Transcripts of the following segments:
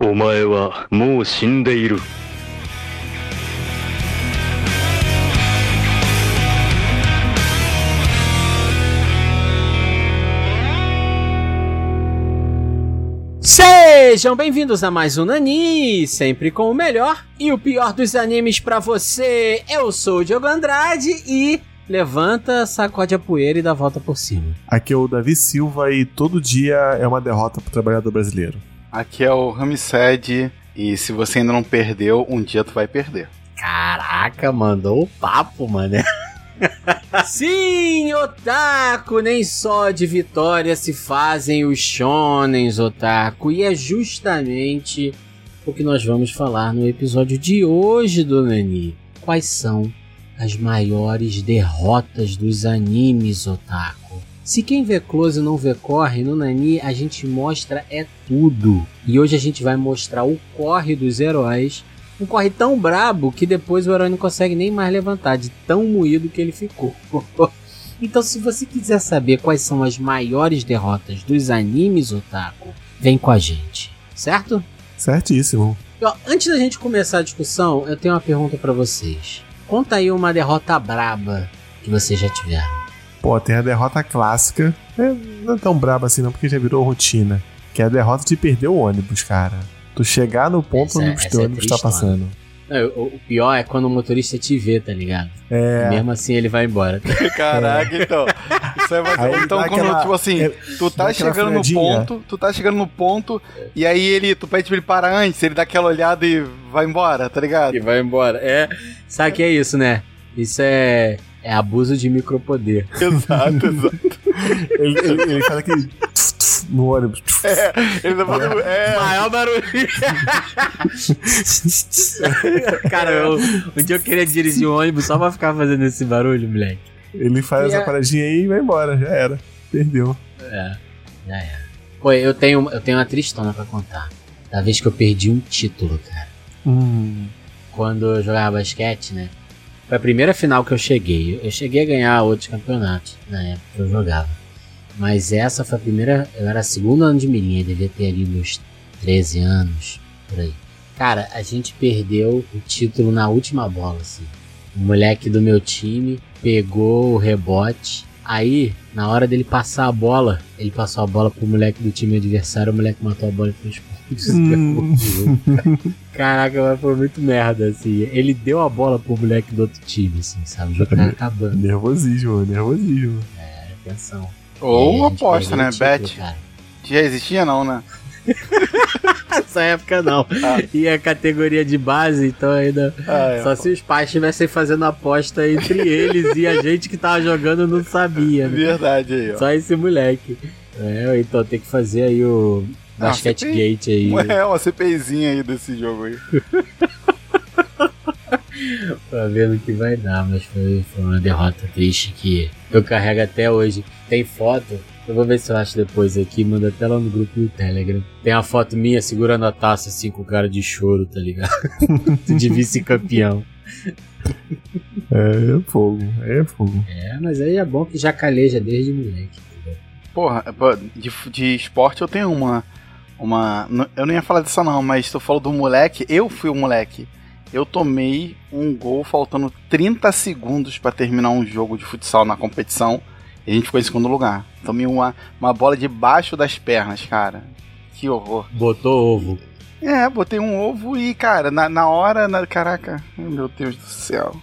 お前はもう死んでいる。 Sejam bem-vindos a mais um Nani, sempre com o melhor e o pior dos animes pra você. Eu sou o Diogo Andrade e levanta, sacode a poeira e dá a volta por cima. Aqui é o Davi Silva e todo dia é uma derrota pro trabalhador brasileiro. Aqui é o Ramsed e se você ainda não perdeu, um dia tu vai perder. Caraca, mandou o papo, mano. Sim, Otaku, nem só de vitória se fazem os shonens, Otaku. E é justamente o que nós vamos falar no episódio de hoje do Nani. Quais são as maiores derrotas dos animes, Otaku? Se quem vê close não vê corre, no Nani a gente mostra é tudo. E hoje a gente vai mostrar o corre dos heróis um corre tão brabo que depois o herói não consegue nem mais levantar, de tão moído que ele ficou. então, se você quiser saber quais são as maiores derrotas dos animes, Otaku, vem com a gente, certo? Certíssimo. Ó, antes da gente começar a discussão, eu tenho uma pergunta para vocês. Conta aí uma derrota braba que vocês já tiveram. Pô, tem a derrota clássica. É, não é tão braba assim não, porque já virou rotina. Que é a derrota de perder o ônibus, cara. Tu chegar no ponto Essa é- onde o teu é ônibus tá tristona. passando. Não, o, pior é quando o motorista te vê, tá ligado? É. Mesmo assim ele vai embora. Caraca, então. Isso é mais... Aí Então, quando, aquela- tipo assim, é, tu tá chegando no ponto, tu tá chegando no ponto, e aí ele, tu pede pra ele parar antes, ele dá aquela olhada e vai embora, tá ligado? E vai embora. É. Sabe o que é isso, né? Isso é. É abuso de micropoder. Exato, exato. Ele, ele- ele faz aquele no ônibus. É, ele tá fazendo. É, Maior barulho. Cara, eu, um dia eu queria dirigir um ônibus só pra ficar fazendo esse barulho, moleque. Ele faz E essa é- paradinha aí e vai embora. Já era. Perdeu. É, já era. Pô, eu tenho, eu tenho uma tristona pra contar. Da vez que eu perdi um título, cara. Hum. Quando eu jogava basquete, né? Foi a primeira final que eu cheguei. Eu cheguei a ganhar outros campeonatos na época que eu jogava. Mas essa foi a primeira. Eu era segundo ano de eu devia ter ali meus 13 anos, por aí. Cara, a gente perdeu o título na última bola, assim. O moleque do meu time pegou o rebote. Aí, na hora dele passar a bola, ele passou a bola pro moleque do time adversário, o moleque matou a bola e expulso. Hum. Caraca, mas foi muito merda, assim. Ele deu a bola pro moleque do outro time, assim, sabe? O jogo tava acabando. Nervosismo, nervosismo. Atenção. ou aposta, né? título, Bet. cara. Já existia, não, né? Nessa época não. Ah. E a categoria de base, então ainda. Ah, é. Só se os pais estivessem fazendo aposta entre eles e a gente que tava jogando não sabia, né? Verdade aí, ó. Só esse moleque. É, então tem que fazer aí o Ah, Basket CPI. Gate aí. É, uma CPIzinha aí desse jogo aí. pra ver no que vai dar, mas foi, foi uma derrota triste que eu carrego até hoje. Tem foto, eu vou ver se eu acho depois aqui, manda até lá no grupo do Telegram. Tem a foto minha segurando a taça assim com cara de choro, tá ligado? de vice-campeão. É fogo, é fogo. É, mas aí é bom que já caleja desde moleque. entendeu? Porra, pô, de, de esporte eu tenho uma. Uma. Eu não ia falar disso não, mas tu falou do moleque, eu fui o moleque. Eu tomei um gol faltando 30 segundos pra terminar um jogo de futsal na competição. E a gente ficou em segundo lugar. Tomei uma, uma bola debaixo das pernas, cara. Que horror. Botou ovo. É, botei um ovo e, cara, na, na hora. Na, caraca, meu Deus do céu.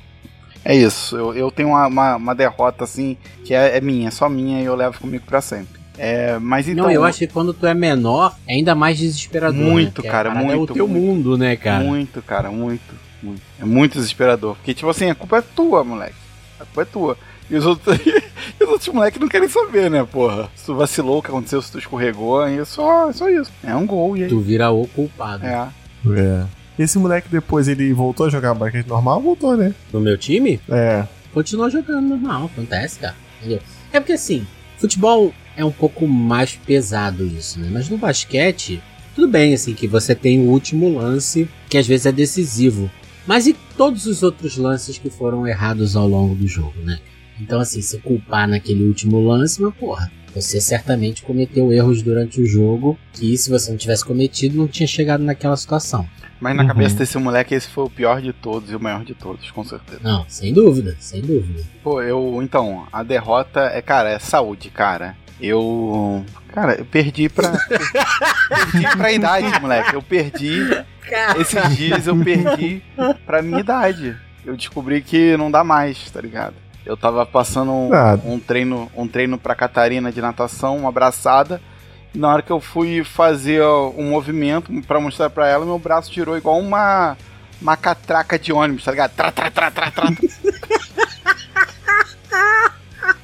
É isso, eu, eu tenho uma, uma, uma derrota assim que é, é minha, só minha e eu levo comigo pra sempre. É, mas então. não, eu acho que quando tu é menor, é ainda mais desesperador. né? Muito, a cara, parada É o muito, teu muito. mundo, né, cara? Muito, cara, muito, muito. É muito desesperador. Porque, tipo assim, a culpa é tua, moleque. A culpa é tua. E os outros, e os outros moleques não querem saber, né, porra? Se tu vacilou, o que aconteceu, se tu escorregou, é só, é só isso. É um gol e aí. Tu vira o culpado. É. É. Esse moleque depois ele voltou a jogar basquete normal? Voltou, né? No meu time, É. continua jogando normal, acontece, cara. Entendeu? É porque assim, futebol é um pouco mais pesado isso, né? Mas no basquete, tudo bem, assim, que você tem o último lance, que às vezes é decisivo. Mas e todos os outros lances que foram errados ao longo do jogo, né? Então, assim, se culpar naquele último lance, mas porra, Você certamente cometeu erros durante o jogo que, se você não tivesse cometido, não tinha chegado naquela situação. Mas na Uhum. cabeça desse moleque, esse foi o pior de todos e o maior de todos, com certeza. Não, sem dúvida, sem dúvida. Pô, eu. Então, a derrota é, cara, é saúde, cara. Eu. Cara, eu perdi pra. perdi pra idade, moleque. Eu perdi. Esses dias eu perdi pra minha idade. Eu descobri que não dá mais, tá ligado? Eu tava passando um, Ah. um treino um treino pra Catarina de natação, uma abraçada. Na hora que eu fui fazer ó, um movimento pra mostrar pra ela, meu braço girou igual uma uma catraca de ônibus, tá ligado? Tra, tra, tra, tra, tra.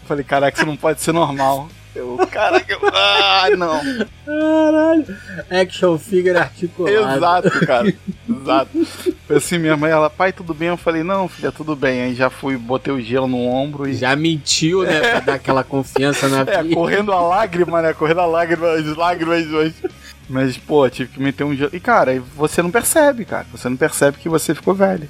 Falei, caraca, isso não pode ser normal. Eu, caraca, eu, ah, não. Caralho. Action figure articulado. Exato, cara. Exato. Foi assim, minha mãe, ela, pai, tudo bem? Eu falei, não, filha, tudo bem. Aí já fui, botei o gelo no ombro e. Já mentiu, né? Pra dar aquela confiança na É, filha. correndo a lágrima, né? Correndo a lágrima, as lágrimas. Mas, mas, pô, tive que meter um gelo. E, cara, aí você não percebe, cara. Você não percebe que você ficou velho.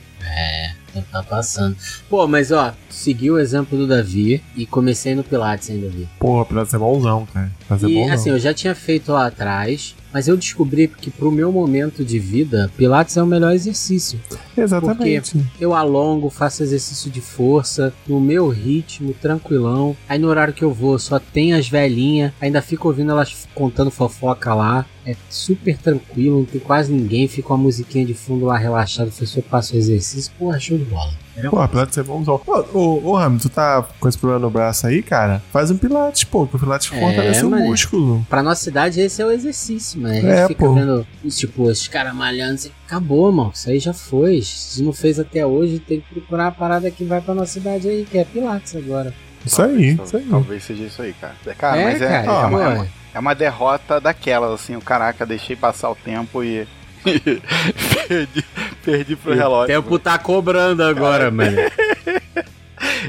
Não Tá passando. Pô, mas ó, segui o exemplo do Davi e comecei no Pilates ainda, Davi. Porra, Pilates é bonzão, cara. Pilates é E bonzão. assim, eu já tinha feito lá atrás, mas eu descobri que pro meu momento de vida, Pilates é o melhor exercício. Exatamente. Eu alongo, faço exercício de força, no meu ritmo, tranquilão. Aí no horário que eu vou, só tem as velhinhas, ainda fico ouvindo elas contando fofoca lá. É super tranquilo, não tem quase ninguém, fica uma musiquinha de fundo lá relaxado, o professor passa o exercício. Porra, show de bola. Porra, Pilates é bonzão. Ô, ô, ô Rami, tu tá com esse problema no braço aí, cara? Faz um Pilates, pô, que o Pilates É, fortalece o músculo. Pra nossa cidade, esse é o exercício, mano. A gente É, fica pô. vendo, tipo, esses caras malhando. Assim, Acabou, mano. Isso aí já foi. Se não fez até hoje, tem que procurar a parada que vai pra nossa cidade aí, que é Pilates agora. Isso aí, Talvez- isso aí. Talvez seja isso aí, cara. Cara, é, mas é, cara, é, é, pô. uma, é uma derrota daquelas, assim. O caraca, deixei passar o tempo e. perdi, perdi pro O relógio. tempo tá cobrando agora, mano.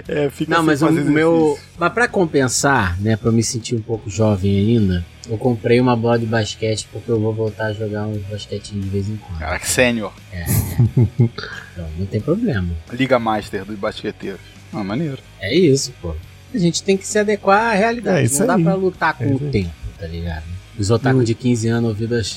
É, fica Não, mas o fazer meu. exercício. Mas pra compensar, né, pra eu me sentir um pouco jovem ainda, eu comprei uma bola de basquete porque eu vou voltar a jogar uns basquetinhos de vez em quando. Caraca, sênior. Então, não tem problema. Liga Master dos basqueteiros. Ah, maneiro. É isso, pô. A gente tem que se adequar à realidade. É não dá aí. pra lutar com É o tempo, tá ligado? Os otakus de 15 anos ouvindo as.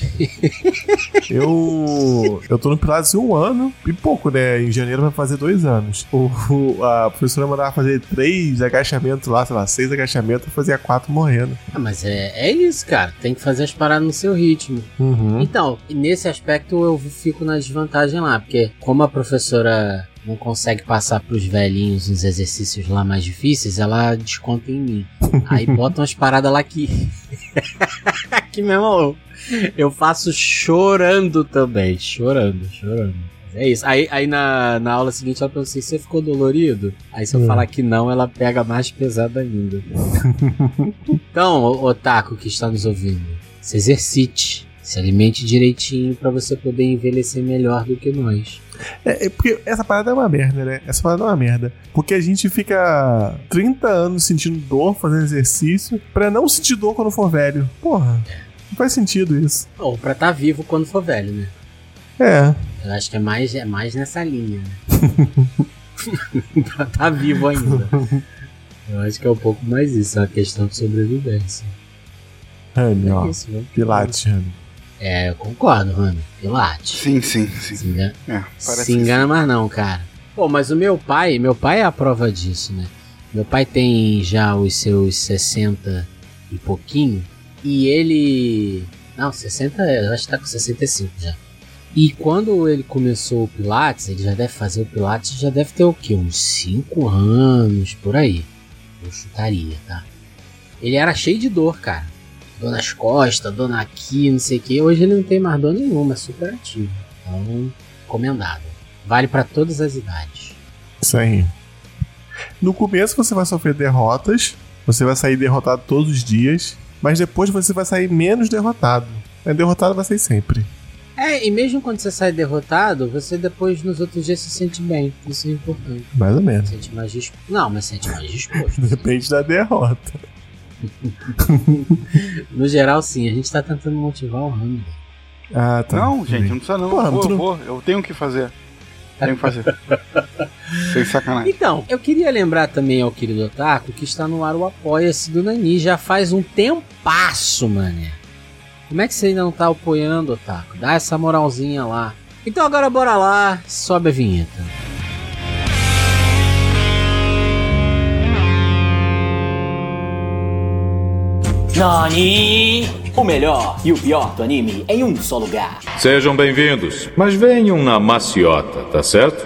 Eu, eu tô no Pilates um ano e pouco, né? Em janeiro vai fazer dois anos. O, o- a professora mandava fazer três agachamentos lá, sei lá, seis agachamentos, eu fazia quatro morrendo. Ah, mas é, é isso, cara. Tem que fazer as paradas no seu ritmo. Uhum. Então, nesse aspecto eu fico na desvantagem lá, porque como a professora não consegue passar pros velhinhos os exercícios lá mais difíceis, ela desconta em mim. Aí bota umas paradas lá que. que meu irmão, eu faço chorando também. Chorando, chorando. É isso. Aí, aí na, na aula seguinte ela perguntou assim: você ficou dolorido? Aí se eu Hum. falar que não, ela pega mais pesado ainda. então, Otaku que está nos ouvindo, se exercite. Se alimente direitinho pra você poder envelhecer melhor do que nós. É, é porque essa parada é uma merda, né? Essa parada é uma merda. Porque a gente fica 30 anos sentindo dor fazendo exercício pra não sentir dor quando for velho. Porra, não faz sentido isso. Ou pra estar vivo quando for velho, né? É, Eu acho que é mais, é mais nessa linha, né? pra estar vivo ainda. Eu acho que é um pouco mais isso, é uma questão de sobrevivência. Rami, ó. É isso, né? Pilates, Rami. É, eu concordo, mano. Pilates. Sim, sim, sim. Se engana, É, parece se engana mais não, cara. Pô, mas o meu pai, meu pai é a prova disso, né? Meu pai tem já os seus 60 e pouquinho. E ele. Não, 60, eu acho que tá com 65 já. E quando ele começou o Pilates, ele já deve fazer o Pilates, já deve ter o quê? Uns 5 anos por aí. Eu chutaria, tá? Ele era cheio de dor, cara. Dor nas costas, dor aqui, não sei o que. Hoje ele não tem mais dor nenhuma, é super ativo. Então, recomendado. Vale pra todas as idades. Isso aí. No começo você vai sofrer derrotas, você vai sair derrotado todos os dias, mas depois você vai sair menos derrotado. É derrotado vai sair sempre. É, e mesmo quando você sai derrotado, você depois nos outros dias se sente bem. Isso é importante. Mais ou menos. Sente mais disposto. Não, mas sente mais disposto. Depende da derrota. no geral, sim. A gente tá tentando motivar o Rami. Ah, tá. Não, gente, não precisa não. Porra, vou, tu não- vou, eu tenho o que fazer. Tem que fazer. Sem sacanagem. Então, eu queria lembrar também ao querido Otaku que está no ar o Apoia-se do Nani já faz um tempasso, mané. Como é que você ainda não tá apoiando, Otaku? Dá essa moralzinha lá. Então agora bora lá, sobe a vinheta. Nani! O melhor e o pior do anime em um só lugar. Sejam bem-vindos, mas venham na maciota, tá certo?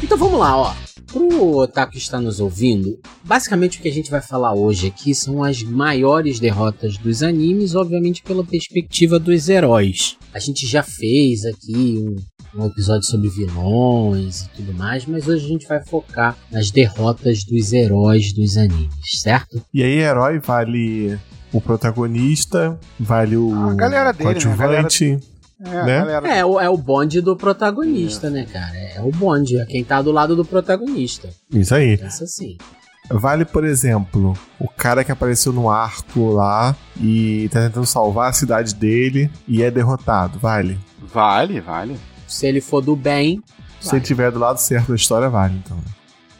Então vamos lá, ó. Pro Otaku que está nos ouvindo, basicamente o que a gente vai falar hoje aqui são as maiores derrotas dos animes, obviamente pela perspectiva dos heróis. A gente já fez aqui um, um episódio sobre vilões e tudo mais, mas hoje a gente vai focar nas derrotas dos heróis dos animes, certo? E aí, herói vale o protagonista, vale o A galera dele, né? É, Né? galera. É, o- é o bonde do protagonista, né, cara? É o bonde, é quem tá do lado do protagonista. Isso aí. Pensa assim. Vale, por exemplo, o cara que apareceu no arco lá e tá tentando salvar a cidade dele e é derrotado. Vale. Vale, vale. Se ele for do bem, Se ele estiver do lado certo da história, vale, então.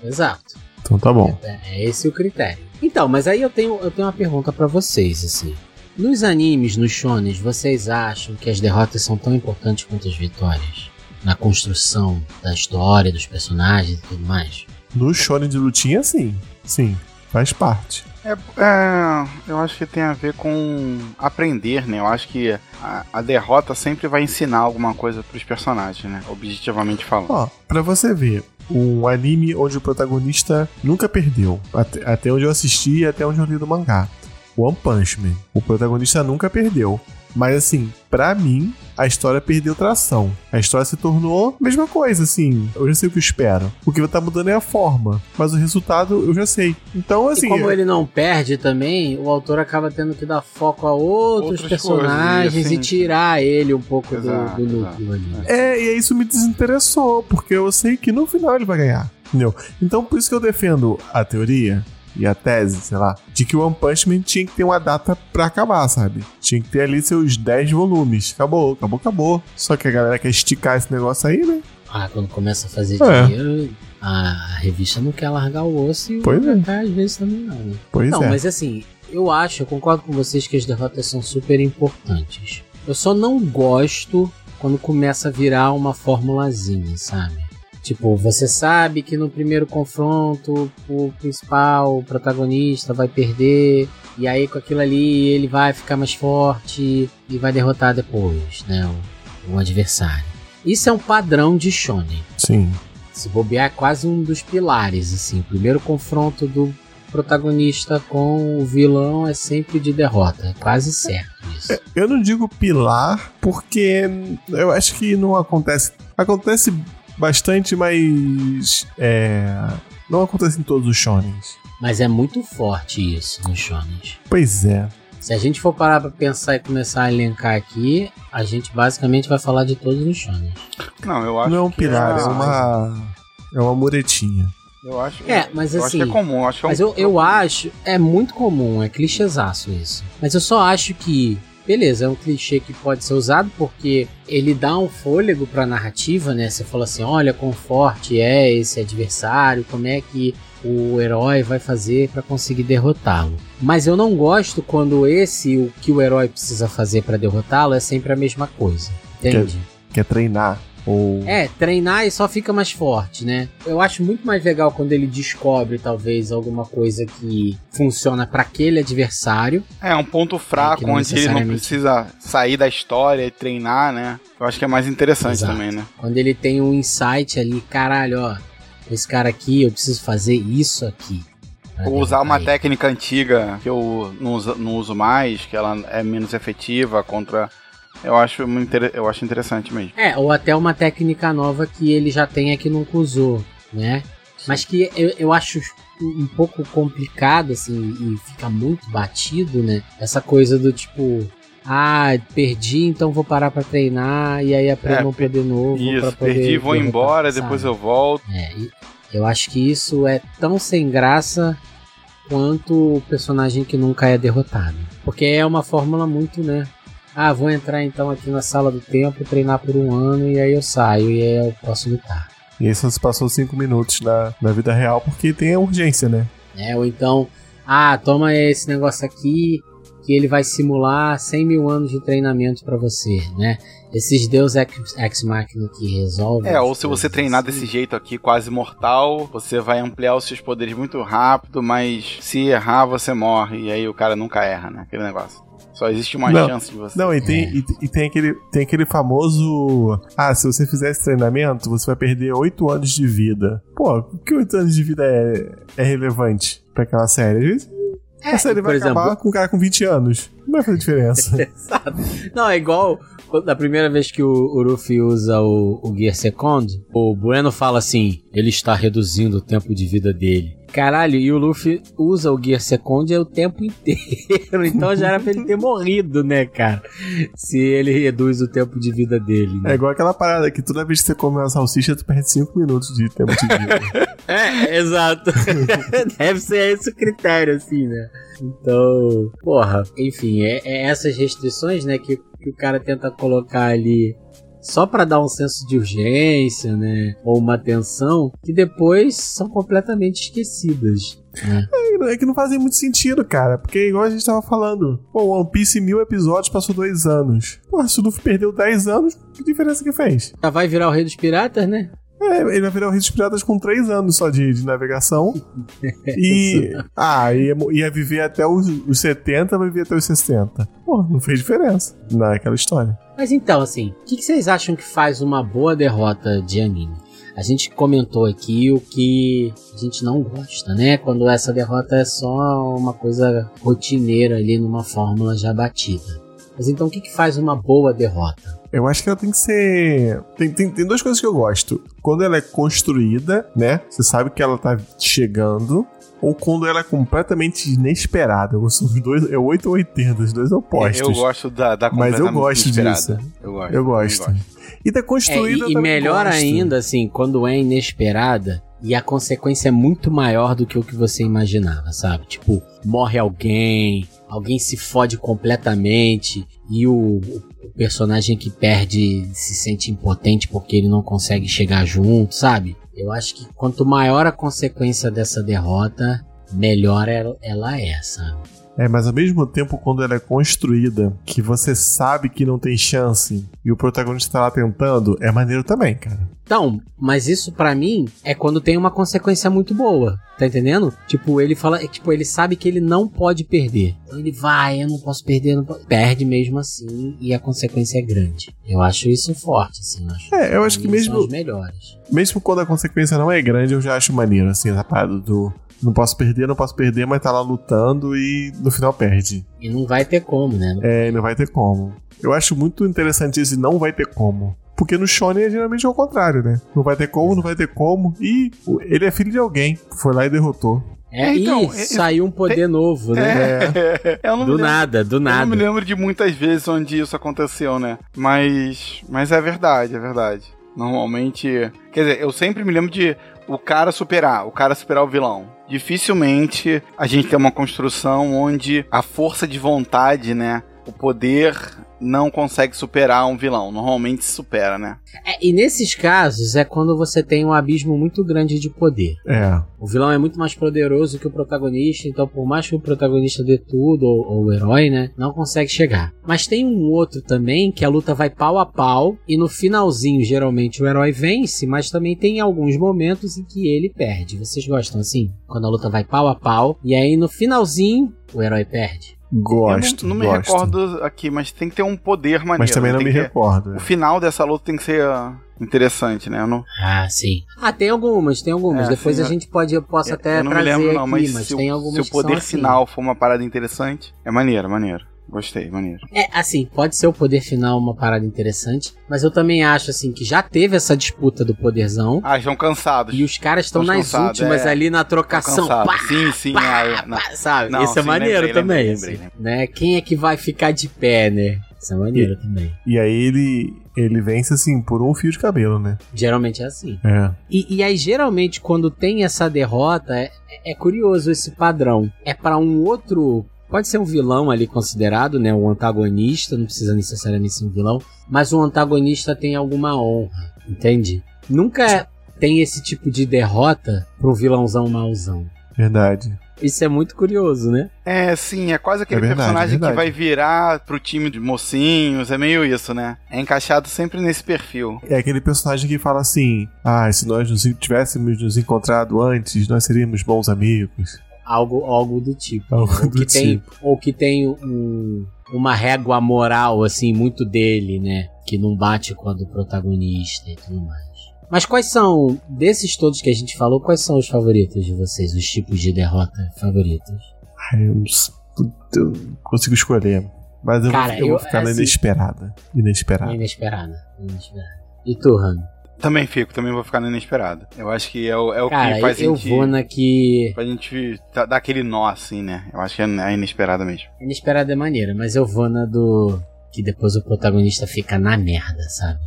exato. Então tá bom. É, é esse o critério. Então, mas aí eu tenho, eu tenho uma pergunta pra vocês, assim. Nos animes, nos shonens, vocês acham que as derrotas são tão importantes quanto as vitórias? Na construção da história, dos personagens e tudo mais? No shonen de lutinha, sim. Sim, faz parte. É, é, eu acho que tem a ver com aprender, né? Eu acho que a, a derrota sempre vai ensinar alguma coisa pros personagens, né? Objetivamente falando. Ó, pra você ver, um anime onde o protagonista nunca perdeu. Até, até onde eu assisti e até onde eu li do mangá. One Punch Man. O protagonista nunca perdeu. Mas assim, pra mim, a história perdeu tração. A história se tornou a mesma coisa, assim. Eu já sei o que eu espero. O que tá mudando é a forma. Mas o resultado eu já sei. Então, assim. e como ele não perde também, o autor acaba tendo que dar foco a outros Outras personagens coisas, e tirar ele um pouco do- Exato, do, núcleo ali. É, e aí isso me desinteressou, porque eu sei que no final ele vai ganhar. Entendeu? Então por isso que eu defendo a teoria e a tese, sei lá, de que o One Punch Man tinha que ter uma data pra acabar, sabe? Tinha que ter ali seus 10 volumes. Acabou, acabou, acabou. Só que a galera quer esticar esse negócio aí, né? Ah, quando começa a fazer É. dinheiro, a revista não quer largar o osso e o Pois é. mangaka às vezes também não. né? Pois não, é. mas assim, eu acho, eu concordo com vocês que as derrotas são super importantes. Eu só não gosto quando começa a virar uma formulazinha, sabe? Tipo, você sabe que no primeiro confronto o principal, o protagonista vai perder, e aí com aquilo ali ele vai ficar mais forte e vai derrotar depois, né, o, o adversário. Isso é um padrão de shonen. Sim. Se bobear é quase um dos pilares, assim. O primeiro confronto do protagonista com o vilão é sempre de derrota. É quase certo isso. Eu não digo pilar, porque eu acho que não acontece. Acontece bastante, mas. É. Não acontece em todos os shonens. Mas é muito forte isso nos shonens. Pois é. Se a gente for parar pra pensar e começar a elencar aqui, a gente basicamente vai falar de todos os shonens. Não, eu acho Não é um que pilar, é uma. É uma muretinha. Eu acho, É, mas eu assim, acho que é comum. Acho que é um- Mas eu, eu acho, é muito comum, é clichêzaço isso. Mas eu só acho que, beleza, é um clichê que pode ser usado porque ele dá um fôlego pra narrativa, né? Você fala assim, olha quão forte é esse adversário, como é que o herói vai fazer pra conseguir derrotá-lo. Mas eu não gosto quando esse, o que o herói precisa fazer pra derrotá-lo é sempre a mesma coisa. Entende? Quer treinar. Ou. É, treinar e só fica mais forte, né? Eu acho muito mais legal quando ele descobre, talvez, alguma coisa que funciona pra aquele adversário. É, um ponto fraco É, onde ele não necessariamente- precisa sair da história e treinar, né? Eu acho que é mais interessante Exato. também, né? Quando ele tem um insight ali, caralho, ó, esse cara aqui, eu preciso fazer isso aqui. Ou usar uma técnica antiga que eu não uso, não uso mais, que ela é menos efetiva contra. Eu acho, inter- eu acho interessante mesmo. É, ou até uma técnica nova que ele já tem aqui nunca usou, né? Mas que eu, eu acho um pouco complicado, assim, e fica muito batido, né? Essa coisa do tipo, ah, perdi, então vou parar pra treinar e aí aprendo É, um poder novo. pra Isso, poder perdi, vou embora, depois eu volto. É, eu acho que isso é tão sem graça quanto o personagem que nunca é derrotado. Porque é uma fórmula muito, né? Ah, vou entrar então aqui na sala do tempo, treinar por um ano e aí eu saio e aí eu posso lutar. E aí só se passou cinco minutos na, na vida real porque tem a urgência, né? É, ou então, ah, toma esse negócio aqui que ele vai simular 100 mil anos de treinamento pra você, né? Esses Deus Ex, Ex Machina que resolvem. É, ou se você treinar assim. desse jeito aqui, quase mortal, você vai ampliar os seus poderes muito rápido, mas se errar, você morre. E aí o cara nunca erra, né? Aquele negócio. Só existe uma Não. chance de você. Não, e tem, e, e tem, aquele, tem aquele famoso. Ah, se você fizer esse treinamento, você vai perder 8 anos de vida. Pô, por que 8 anos de vida é, é relevante pra aquela série? Às vezes É, a série vai exemplo, acabar com um cara com 20 anos. Não vai fazer diferença. Exato. Não, é igual quando- da primeira vez que o, o Luffy usa o, o Gear Second, o Bueno fala assim: ele está reduzindo o tempo de vida dele. Caralho, e o Luffy usa o Gear Second é o tempo inteiro. Então já era pra ele ter morrido, né, cara? Se ele reduz o tempo de vida dele. é Né? igual aquela parada que toda vez que você come uma salsicha, tu perde 5 minutos de tempo de vida. É, exato. Deve ser esse o critério, assim, né? Então, porra, enfim, é, é essas restrições, né, que, que o cara tenta colocar ali só pra dar um senso de urgência, né, ou uma atenção, que depois são completamente esquecidas. Né? é que não fazem muito sentido, cara. Porque igual a gente tava falando. Pô, One Piece mil episódios passou 2 anos. Pô, se o Luffy perdeu 10 anos, que diferença que fez? Já vai virar o rei dos piratas, né? É, ele vai virar o Rei dos Piratas com 3 anos só de, de navegação. e. Ah, ia, ia viver até os, os 70, vai viver até os 60. Pô, não fez diferença naquela história. Mas então, assim, o que, que vocês acham que faz uma boa derrota de anime? A gente comentou aqui o que a gente não gosta, né? Quando essa derrota é só uma coisa rotineira ali numa fórmula já batida. Mas então o que, que faz uma boa derrota? Eu acho que ela tem que ser. Tem, tem, tem duas coisas que eu gosto. Quando ela é construída, né? Você sabe que ela tá chegando. Ou quando ela é completamente inesperada. São os dois. É 8 ou 80, os dois opostos. Eu gosto da, da Mas eu completamente gosto inesperada. disso. Eu gosto. Eu gosto. E tá É, construída e, e eu também melhor gosto. ainda, assim, quando é inesperada e a consequência é muito maior do que o que você imaginava, sabe? Tipo, morre alguém, alguém se fode completamente e o, o personagem que perde se sente impotente porque ele não consegue chegar junto, sabe? Eu acho que quanto maior a consequência dessa derrota, melhor ela, é, sabe? É, mas ao mesmo tempo, quando ela é construída, que você sabe que não tem chance e o protagonista tá lá tentando, é maneiro também, cara. Então, mas isso pra mim é quando tem uma consequência muito boa, tá entendendo? Tipo, ele fala, tipo, ele sabe que ele não pode perder. Então ele vai, eu não posso perder, não posso... perde mesmo assim e a consequência é grande. Eu acho isso forte, assim, eu acho. É, eu acho que mesmo- são os melhores. Mesmo quando a consequência não é grande, eu já acho maneiro, assim, essa parada do. Não posso perder, não posso perder, mas tá lá lutando e no final perde. E não vai ter como, né? É, não vai ter como. Eu acho muito interessante esse não vai ter como. Porque no Shonen é geralmente é o contrário, né? Não vai ter como, não vai ter como. E ele é filho de alguém. Foi lá e derrotou. É, Então, e é- saiu um poder novo, né? É, Do lembro- nada, do Eu não me nada. lembro de muitas vezes onde isso aconteceu, né? Mas, mas é verdade, é verdade. Normalmente, quer dizer, eu sempre me lembro de o cara superar, o cara superar o vilão. Dificilmente a gente tem uma construção onde a força de vontade, né, o poder não consegue superar um vilão. Normalmente se supera, né? É, e nesses casos é quando você tem um abismo muito grande de poder. É. O vilão é muito mais poderoso que o protagonista, então por mais que o protagonista dê tudo, ou, ou o herói, né, não consegue chegar. Mas tem um outro também que a luta vai pau a pau e no finalzinho geralmente o herói vence, mas também tem alguns momentos em que ele perde. Vocês gostam assim? Quando a luta vai pau a pau e aí no finalzinho o herói perde. Gosto. eu não, não me gosto. recordo aqui, mas tem que ter um poder maneiro. Mas também não Tem me que- recordo. O final dessa luta tem que ser ah, interessante, né? Eu não, Ah, sim. Ah, tem algumas, tem algumas. É, Depois sim, a eu- gente pode, eu posso até eu não me trazer lembro, não, aqui, mas, mas, se, tem o, algumas se o que são poder assim. final for uma parada interessante, é maneiro, maneiro. Gostei, maneiro. É, assim, pode ser o poder final uma parada interessante, mas eu também acho, assim, que já teve essa disputa do poderzão Ah, estão cansados. e os caras estão nas cansados, últimas é. ali na trocação. Pá, sim, sim. pá, ah, não. pá, sabe? Não, Isso é sim, maneiro lembrei, também, lembrei, assim, lembrei, né? Quem é que vai ficar de pé, né? Isso é maneiro também. E aí ele, ele vence assim, por um fio de cabelo, né? Geralmente é assim. É. E, e aí, geralmente, quando tem essa derrota, é, é curioso esse padrão. É pra um outro. Pode ser um vilão ali considerado, né? Um antagonista, não precisa necessariamente ser um vilão. Mas o antagonista tem alguma honra, entende? Nunca tem esse tipo de derrota pro vilãozão mauzão. Verdade. Isso é muito curioso, né? É, sim, é quase aquele É verdade, personagem é que vai virar pro time de mocinhos, é meio isso, né? É encaixado sempre nesse perfil. É aquele personagem que fala assim: Ah, se nós nos tivéssemos nos encontrado antes, nós seríamos bons amigos. Algo, algo do tipo. Algo ou, do que tem, tipo. ou que tem um- uma régua moral, assim, muito dele, né? Que não bate com a do protagonista e tudo mais. Mas quais são, desses todos que a gente falou, quais são os favoritos de vocês? Os tipos de derrota favoritos? Ai, eu não, eu consigo escolher. Mas eu, Cara, vou, eu vou eu- ficar na assim- inesperada. Inesperada. Inesperada. Inesperada. E tu? Também fico, também vou ficar no inesperado. Eu acho que é o, é o Cara, que faz eu, a eu gente. vou na que. Pra gente dar dar aquele nó assim, né? Eu acho que é a inesperada mesmo. Inesperada é maneira, mas eu vou na do. Que depois o protagonista fica na merda, sabe?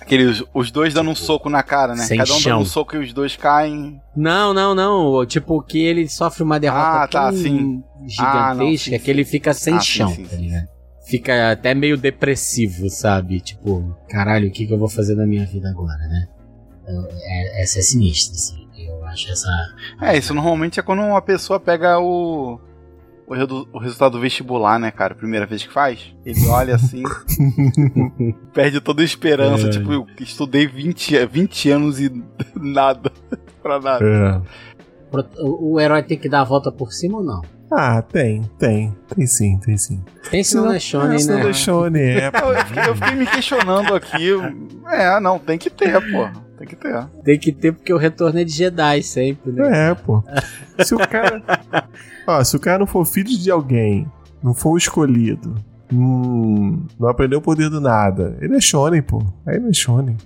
Aqueles, os dois dando um soco na cara, né? Sem Cada um chão. dando um soco e os dois caem. Não, não, não. Tipo, que ele sofre uma derrota Ah, tá, tão sim. gigantesca Ah, não, sim, que ele fica sem Ah, sim, chão, sim, tá sim, ligado? Fica até meio depressivo, sabe? Tipo, caralho, o que, que eu vou fazer da minha vida agora, né? Eu- é- essa é sinistra, assim. Eu acho essa. É, isso normalmente é quando uma pessoa pega o. O, redu- o resultado do vestibular, né, cara? Primeira vez que faz. Ele olha assim. perde toda a esperança. É. Tipo, eu estudei 20, 20 anos e nada. pra nada. É. O herói tem que dar a volta por cima ou não? Ah, tem, tem. Tem sim, tem sim. Tem se não Shonen, se não né? é Shonen, é. Eu, eu fiquei, eu fiquei me questionando aqui. É, não, tem que ter, pô. Tem que ter. Tem que ter porque o retorno é de Jedi sempre, né? É, pô. Se o cara. Ó, se o cara não for filho de alguém, não for o escolhido, hum, não aprendeu o poder do nada, ele é Shonen, pô. Aí não é Shonen.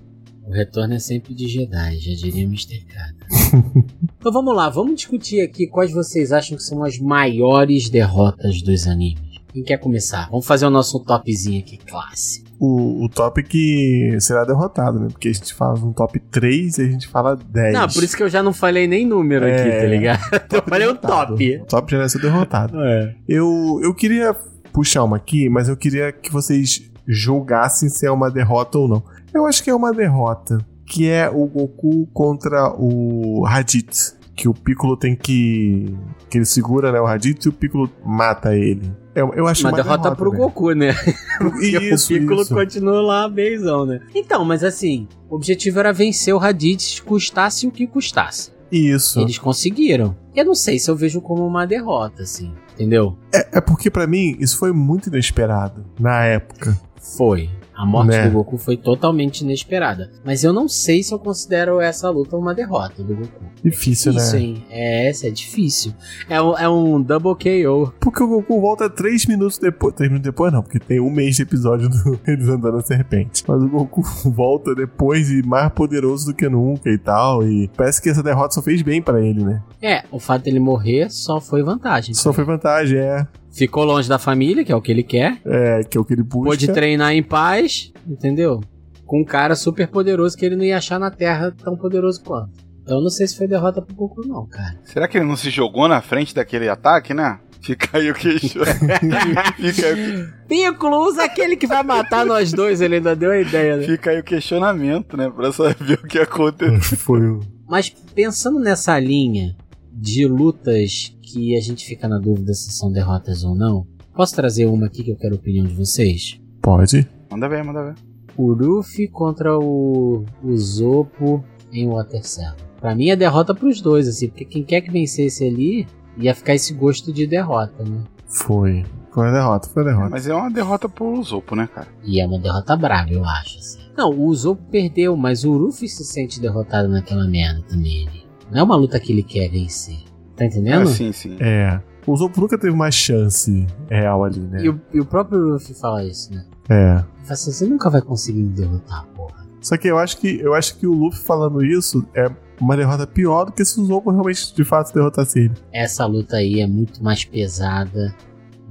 O retorno é sempre de Jedi, já diria Mr. Kata. então vamos lá, vamos discutir aqui quais vocês acham que são as maiores derrotas dos animes. Quem quer começar? Vamos fazer o nosso topzinho aqui, clássico. O, o top que será derrotado, né? Porque a gente fala um top 3 e a gente fala 10. Não, por isso que eu já não falei nem número aqui, É. tá ligado? eu falei o top. O top já vai ser derrotado. É. Eu, eu queria puxar uma aqui, mas eu queria que vocês julgassem se é uma derrota ou não. Eu acho que é uma derrota, que é o Goku contra o Raditz. Que o Piccolo tem que. que ele segura né, o Raditz e o Piccolo mata ele. Eu, eu acho Uma, uma, derrota, pro né? Goku, né? Porque Isso, o Piccolo isso. continua lá beizão, né? Então, mas assim, o objetivo era vencer o Raditz, custasse o que custasse. Isso. Eles conseguiram. Eu não sei se eu vejo como uma derrota, assim, entendeu? É, é porque pra mim isso foi muito inesperado na época. Foi. A morte Né? do Goku foi totalmente inesperada. Mas eu não sei se eu considero essa luta uma derrota do Goku. Difícil, Isso, né? hein? É, essa é difícil. É um, é um double KO. Porque o Goku volta três minutos depois. Três minutos depois não, porque tem um mês de episódio do Eles Andando na Serpente. Mas o Goku volta depois e mais poderoso do que nunca e tal. E parece que essa derrota só fez bem pra ele, né? É, o fato dele morrer só foi vantagem. Só foi vantagem, é. Ficou longe da família, que é o que ele quer. É, que é o que ele busca. Pôde treinar em paz, entendeu? Com um cara super poderoso que ele não ia achar na Terra tão poderoso quanto. Então eu não sei se foi derrota pro Goku, não, cara. Será que ele não se jogou na frente daquele ataque, né? Fica aí o queixo. fica, aí, Piccolo, usa aquele que vai matar nós dois, ele ainda deu a ideia, né? fica aí o questionamento, né? Pra saber o que aconteceu. Foi o. Mas pensando nessa linha de lutas que a gente fica na dúvida se são derrotas ou não, posso trazer uma aqui que eu quero a opinião de vocês? Pode. Manda ver, manda ver. O Ruffy contra o, o Zopo em Water 7. Pra mim é derrota pros dois, assim, porque quem quer que vencesse ali ia ficar esse gosto de derrota, né? Foi. Foi uma derrota, foi uma derrota. Mas é uma derrota pro Zopo, né, cara? E é uma derrota brava, eu acho, assim. Não, o Zopo perdeu, mas o Ruffy se sente derrotado naquela merda também ali. Não é uma luta que ele quer vencer. Tá entendendo? Ah, sim, sim. É. O Zopo nunca teve mais chance real ali, né? E o, e o próprio Ruffy fala isso, né? É. Ele fala assim, você nunca vai conseguir me derrotar, porra. Só que eu acho que eu acho que o Luffy falando isso é uma derrota pior do que se o Zopo realmente de fato derrotasse ele. Essa luta aí é muito mais pesada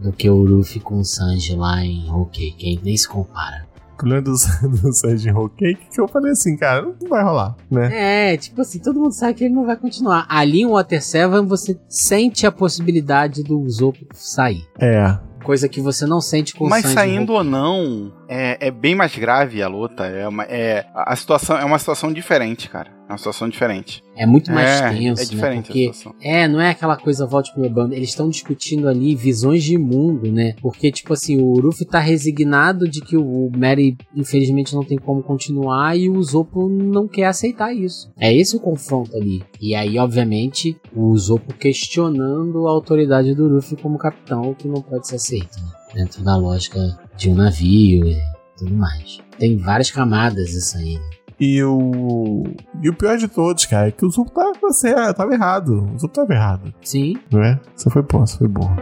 do que o Luffy com o Sanji lá em Cake, nem se compara. Problema do, do Whole Cake que eu falei assim, cara, não vai rolar, né? É, tipo assim, todo mundo sabe que ele não vai continuar. Ali em Water Seven você sente a possibilidade do Usopp sair. É. Coisa que você não sente com o Mas saindo ou não, é, é bem mais grave a luta. É uma, é, a situação é uma situação diferente, cara. É uma situação diferente. É muito mais é, tenso, é diferente né? Porque a situação. É, não é aquela coisa volte pro meu bando. Eles estão discutindo ali visões de mundo, né? Porque, tipo assim, o Luffy tá resignado de que o Mary, infelizmente, não tem como continuar e o Usopp não quer aceitar isso. É esse o confronto ali. E aí, obviamente, o Usopp questionando a autoridade do Luffy como capitão, o que não pode ser aceito, né? Dentro da lógica de um navio e tudo mais. Tem várias camadas isso aí. né? E o. E o pior de todos, cara, é que o Zup tava, você, tava errado. O Zup tava errado, Sim, não é? Você foi bom, você foi bom.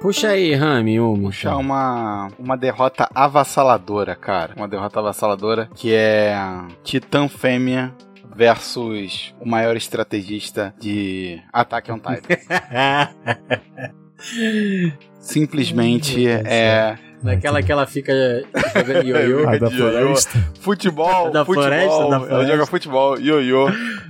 Puxa aí, Rami, uma. Puxar então. uma, uma derrota avassaladora, cara. Uma derrota avassaladora que é Titã Fêmea versus o maior estrategista de Attack on Titan. Simplesmente é Naquela que ela fica jogando ioiô. A da Ioiô. floresta. futebol, Da futebol. floresta, da Ela floresta. joga futebol, ioiô.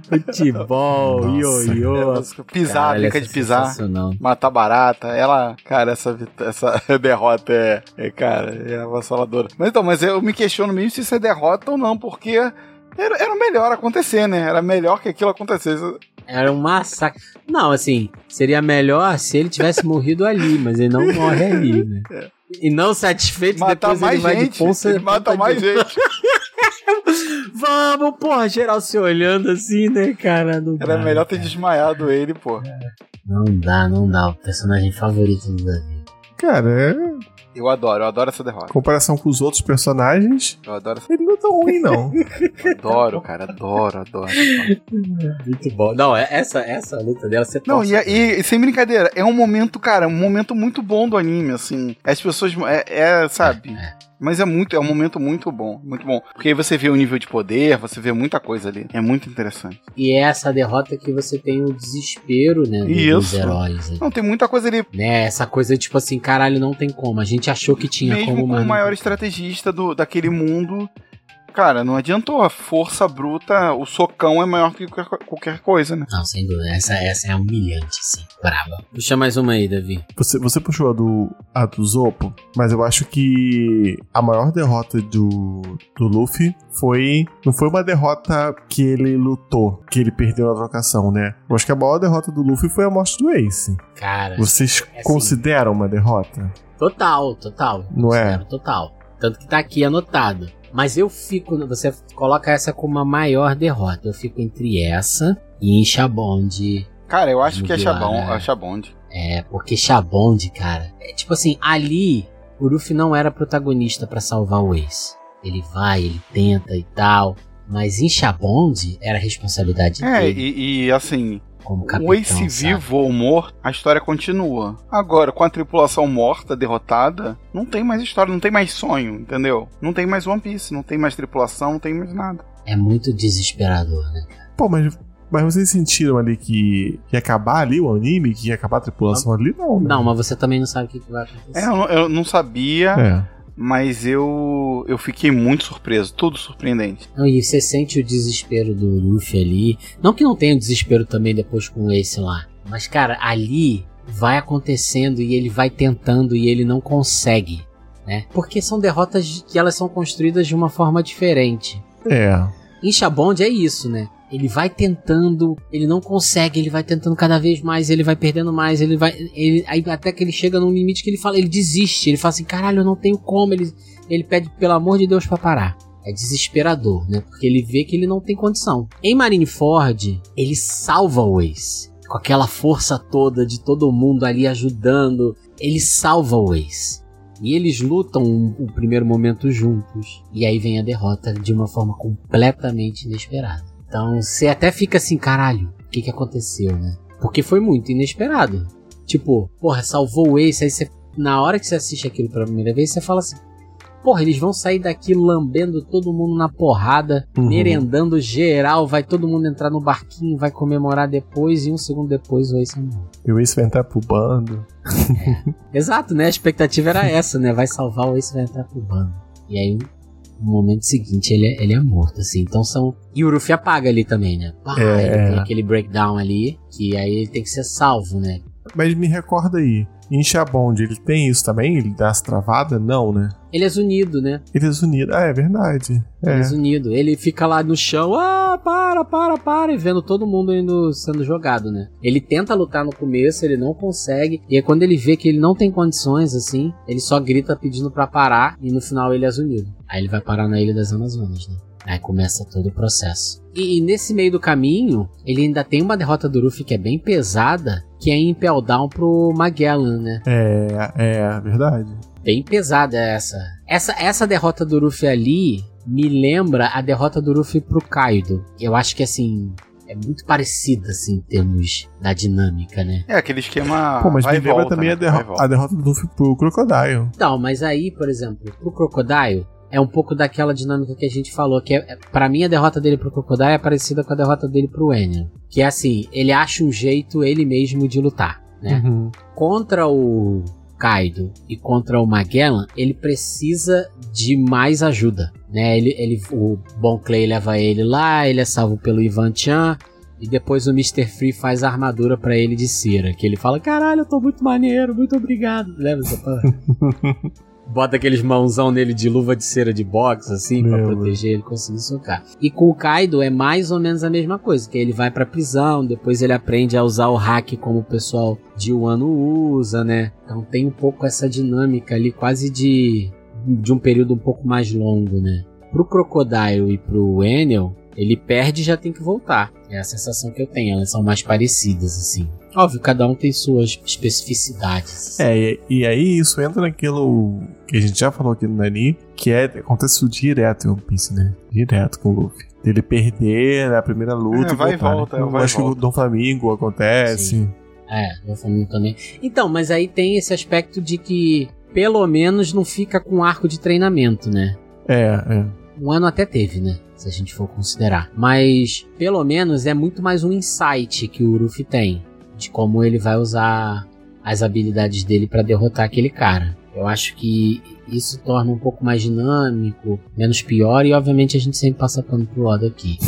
Futebol, ioiô. Pisar, Caralho, brinca essa de é pisar. matar barata. Ela, cara, essa, essa derrota é, é, cara, é avassaladora. Mas então, mas eu me questiono mesmo se isso é derrota ou não, porque era, era o melhor acontecer, né? Era melhor que aquilo acontecesse. Era um massacre. Não, assim, seria melhor se ele tivesse morrido ali, mas ele não morre ali, né? E não satisfeito, Matar depois ele mais vai de gente. ponta. ele mata ponta mais de- gente. Vamos, porra, geral se olhando assim, né, cara? Não Era dá, melhor ter cara. desmaiado ele, pô. Não dá, não dá. O personagem favorito do Davi. Cara, é. Eu adoro, eu adoro essa derrota. Comparação com os outros personagens, Eu adoro, essa- ele não é tão ruim, não. adoro, cara, adoro, adoro. Muito bom. Não, é- essa, essa luta dela, você Não, torce. e, e- e sem brincadeira, é um momento, cara, um momento muito bom do anime, assim. As pessoas. É, é, sabe? Mas é muito, é um momento muito bom, muito bom. Porque aí você vê o nível de poder, você vê muita coisa ali. É muito interessante. E é essa derrota que você tem o desespero, né? do- Dos heróis. né? Não, tem muita coisa ali. Né, essa coisa tipo assim, caralho, não tem como. A gente achou que tinha mesmo como, com mas. o maior estrategista do, daquele mundo. Cara, não adiantou. A força bruta, o socão é maior que qualquer, qualquer coisa, né? Não, sem dúvida. Essa, essa é humilhante, sim. Brava. Puxa mais uma aí, Davi. Você, você puxou a do, a do Zopo, mas eu acho que a maior derrota do, do Luffy foi. Não foi uma derrota que ele lutou, que ele perdeu na trocação, né? Eu acho que a maior derrota do Luffy foi a morte do Ace. Cara, Vocês É, sim. consideram uma derrota? total, total. Não é? Total. Tanto que tá aqui anotado. Mas eu fico. Você coloca essa como a maior derrota. Eu fico entre essa e em Shabond. Cara, eu acho que é. Chabon, é Chabonde. É, porque Shabond, cara. É tipo assim, ali o Luffy não era protagonista pra salvar o Ace. Ele vai, ele tenta e tal. Mas em Shabond era responsabilidade É, dele e, e, assim, como capitão. o Ace sabe? vivo ou morto, a história continua. Agora, com a tripulação morta, derrotada, não tem mais história, não tem mais sonho, entendeu? Não tem mais One Piece, não tem mais tripulação, não tem mais nada. É muito desesperador, né? Pô, mas, mas vocês sentiram ali que ia acabar ali o anime? Que ia acabar a tripulação ali? Não, né? Não, mas você também não sabe o que, que vai acontecer. É, eu, não- eu não sabia, É. mas eu eu fiquei muito surpreso, tudo surpreendente. Não, e você sente o desespero do Luffy ali. Não que não tenha o desespero também depois com Ace lá. Mas, cara, ali vai acontecendo e ele vai tentando e ele não consegue. Né? Porque são derrotas que elas são construídas de uma forma diferente. É. Em Shabond é isso, né? Ele vai tentando, ele não consegue, ele vai tentando cada vez mais, ele vai perdendo mais, ele vai. Ele, aí até que ele chega num limite que ele fala, ele desiste, ele fala assim, caralho, eu não tenho como. Ele, ele pede, pelo amor de Deus, pra parar. É desesperador, né? Porque ele vê que ele não tem condição. Em Marineford, ele salva o Ace. Com aquela força toda de todo mundo ali ajudando. Ele salva o Ace. E eles lutam o um, primeiro momento juntos. E aí vem a derrota de uma forma completamente inesperada. Então você até fica assim, caralho, o que, que aconteceu, né? Porque foi muito inesperado. Tipo, porra, salvou o Ace, aí você. Na hora que você assiste aquilo pela primeira vez, você fala assim. porra, eles vão sair daqui lambendo todo mundo na porrada, Uhum. merendando geral, vai todo mundo entrar no barquinho, vai comemorar depois e um segundo depois o Ace morre. E o Ace vai entrar pro bando. Exato, né? A expectativa era essa, né? Vai salvar o Ace vai entrar pro bando. E aí, no momento seguinte, ele é, ele é morto, assim. Então são. E o Ruffy apaga ali também, né? Pá, É, ele é. tem aquele breakdown ali, que aí ele tem que ser salvo, né? Mas me recorda aí. Em Shabond, ele tem isso também? Ele dá as travadas? Não, né? Ele é zunido, né? Eles unidos. Ah, é verdade. Ele É. é zunido. Ele fica lá no chão, ah, para, para, para, e vendo todo mundo indo sendo jogado, né? Ele tenta lutar no começo, ele não consegue, e aí quando ele vê que ele não tem condições, assim, ele só grita pedindo pra parar, e no final ele é zunido. Aí ele vai parar na Ilha das Amazonas, né? Aí começa todo o processo. E, e nesse meio do caminho, ele ainda tem uma derrota do Luffy que é bem pesada, que é em Impel Down pro Magellan, né? É, é verdade. Bem pesada essa. Essa essa derrota do Luffy ali me lembra a derrota do Luffy pro Kaido. Eu acho que assim é muito parecida assim em termos da dinâmica, né? É, aquele esquema. Pô, mas vai me e lembra volta, também né? a, derro- a derrota do Luffy pro Crocodile. Não, mas aí, por exemplo, pro Crocodile é um pouco daquela dinâmica que a gente falou, que é, é para mim a derrota dele pro Crocodile é parecida com a derrota dele pro Enel, que é assim, ele acha um jeito ele mesmo de lutar, né? Uhum. contra o Kaido e contra o Magellan, ele precisa de mais ajuda, né? Ele, ele, o Bon Clay leva ele lá, ele é salvo pelo Ivan Chan e depois o Mr. Free faz a armadura pra ele de cera, que ele fala: "Caralho, eu tô muito maneiro, muito obrigado". Leva essa porra. Bota aqueles mãozão nele de luva de cera de boxe, assim, pra Lembro. proteger ele conseguir socar. E com o Kaido é mais ou menos a mesma coisa, que ele vai pra prisão, depois ele aprende a usar o hack como o pessoal de Wano usa, né? Então tem um pouco essa dinâmica ali, quase de, de um período um pouco mais longo, né? Pro Crocodile e pro Enel, ele perde e já tem que voltar. É a sensação que eu tenho, elas são mais parecidas, assim. Óbvio, cada um tem suas especificidades. É, e, e aí isso entra naquilo que a gente já falou aqui no Nani, que é acontece isso direto em One Piece, né? Direto com o Luffy. Ele perder na primeira luta. É, vai e voltar, né? volta, Eu vai e acho que o volta. Dom Flamingo acontece. Sim. É, meu família também. Então, mas aí tem esse aspecto de que pelo menos não fica com arco de treinamento, né? É, é. Um ano até teve, né? Se a gente for considerar. Mas pelo menos é muito mais um insight que o Luffy tem de como ele vai usar as habilidades dele pra derrotar aquele cara. Eu acho que isso torna um pouco mais dinâmico, menos pior e obviamente a gente sempre passa pano pro Oda aqui.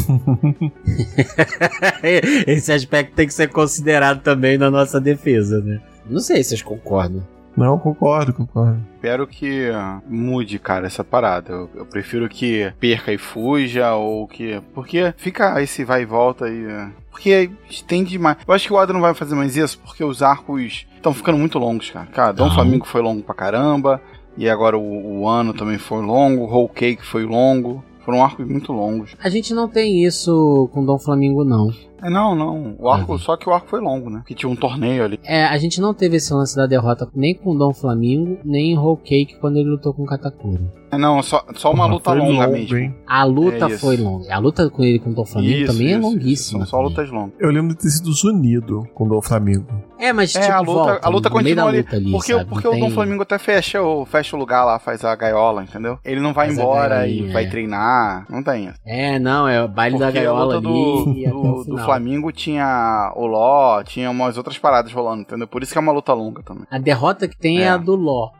Esse aspecto tem que ser considerado também na nossa defesa, né? Não sei se vocês concordam. Não, concordo, concordo. Espero que mude, cara, essa parada. Eu, eu prefiro que perca e fuja, ou que. Porque fica esse vai e volta aí. ah, Porque estende demais. Eu acho que o Oda não vai fazer mais isso, porque os arcos estão ficando muito longos, cara. Cara, Dom Não. Flamingo foi longo pra caramba. E agora o, o ano também foi longo. Whole Cake foi longo. Foram arcos muito longos. A gente não tem isso com Dom Flamingo, não. É, não, não. O arco, Uhum. só que o arco foi longo, né? Que tinha um torneio ali. É, a gente não teve esse lance da derrota nem com Dom Flamingo, nem em Whole Cake quando ele lutou com Katakura. É, não, só, só uma luta longa longo, mesmo. hein? A luta É foi longa. A luta com ele com o Dom Flamingo Isso, também é isso, isso. longuíssima. São só lutas longas. Eu lembro de ter sido unido com o Dom Flamingo. É, mas É, tipo, a luta, volta, a luta da continua ali. luta ali, porque sabe? porque Não o Dom tem- Flamingo até fecha, o, fecha o lugar lá, faz a gaiola, entendeu? Ele não vai Faz embora e gaiolinha, vai é. treinar. Não tem isso. É, não, é o baile da Porque a gaiola luta ali do, e até o do, do final. Flamengo tinha o Ló, tinha umas outras paradas rolando, entendeu? Por isso que é uma luta longa também. A derrota que tem é, É. a do Ló.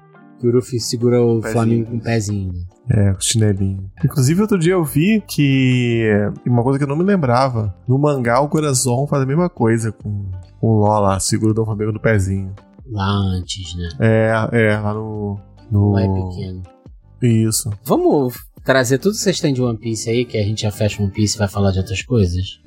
Que o Ruffy segura o Pezinho. Flamengo com o pezinho. É, com o chinelinho. Inclusive, outro dia eu vi que. Uma coisa que eu não me lembrava. No mangá, o Corazon faz a mesma coisa com, com o Ló lá, segura o Dom Flamingo no pezinho. Lá antes, né? É, é, lá no. No. Lá é pequeno. Isso. Vamos trazer tudo que vocês têm de One Piece aí, que a gente já fecha One Piece e vai falar de outras coisas?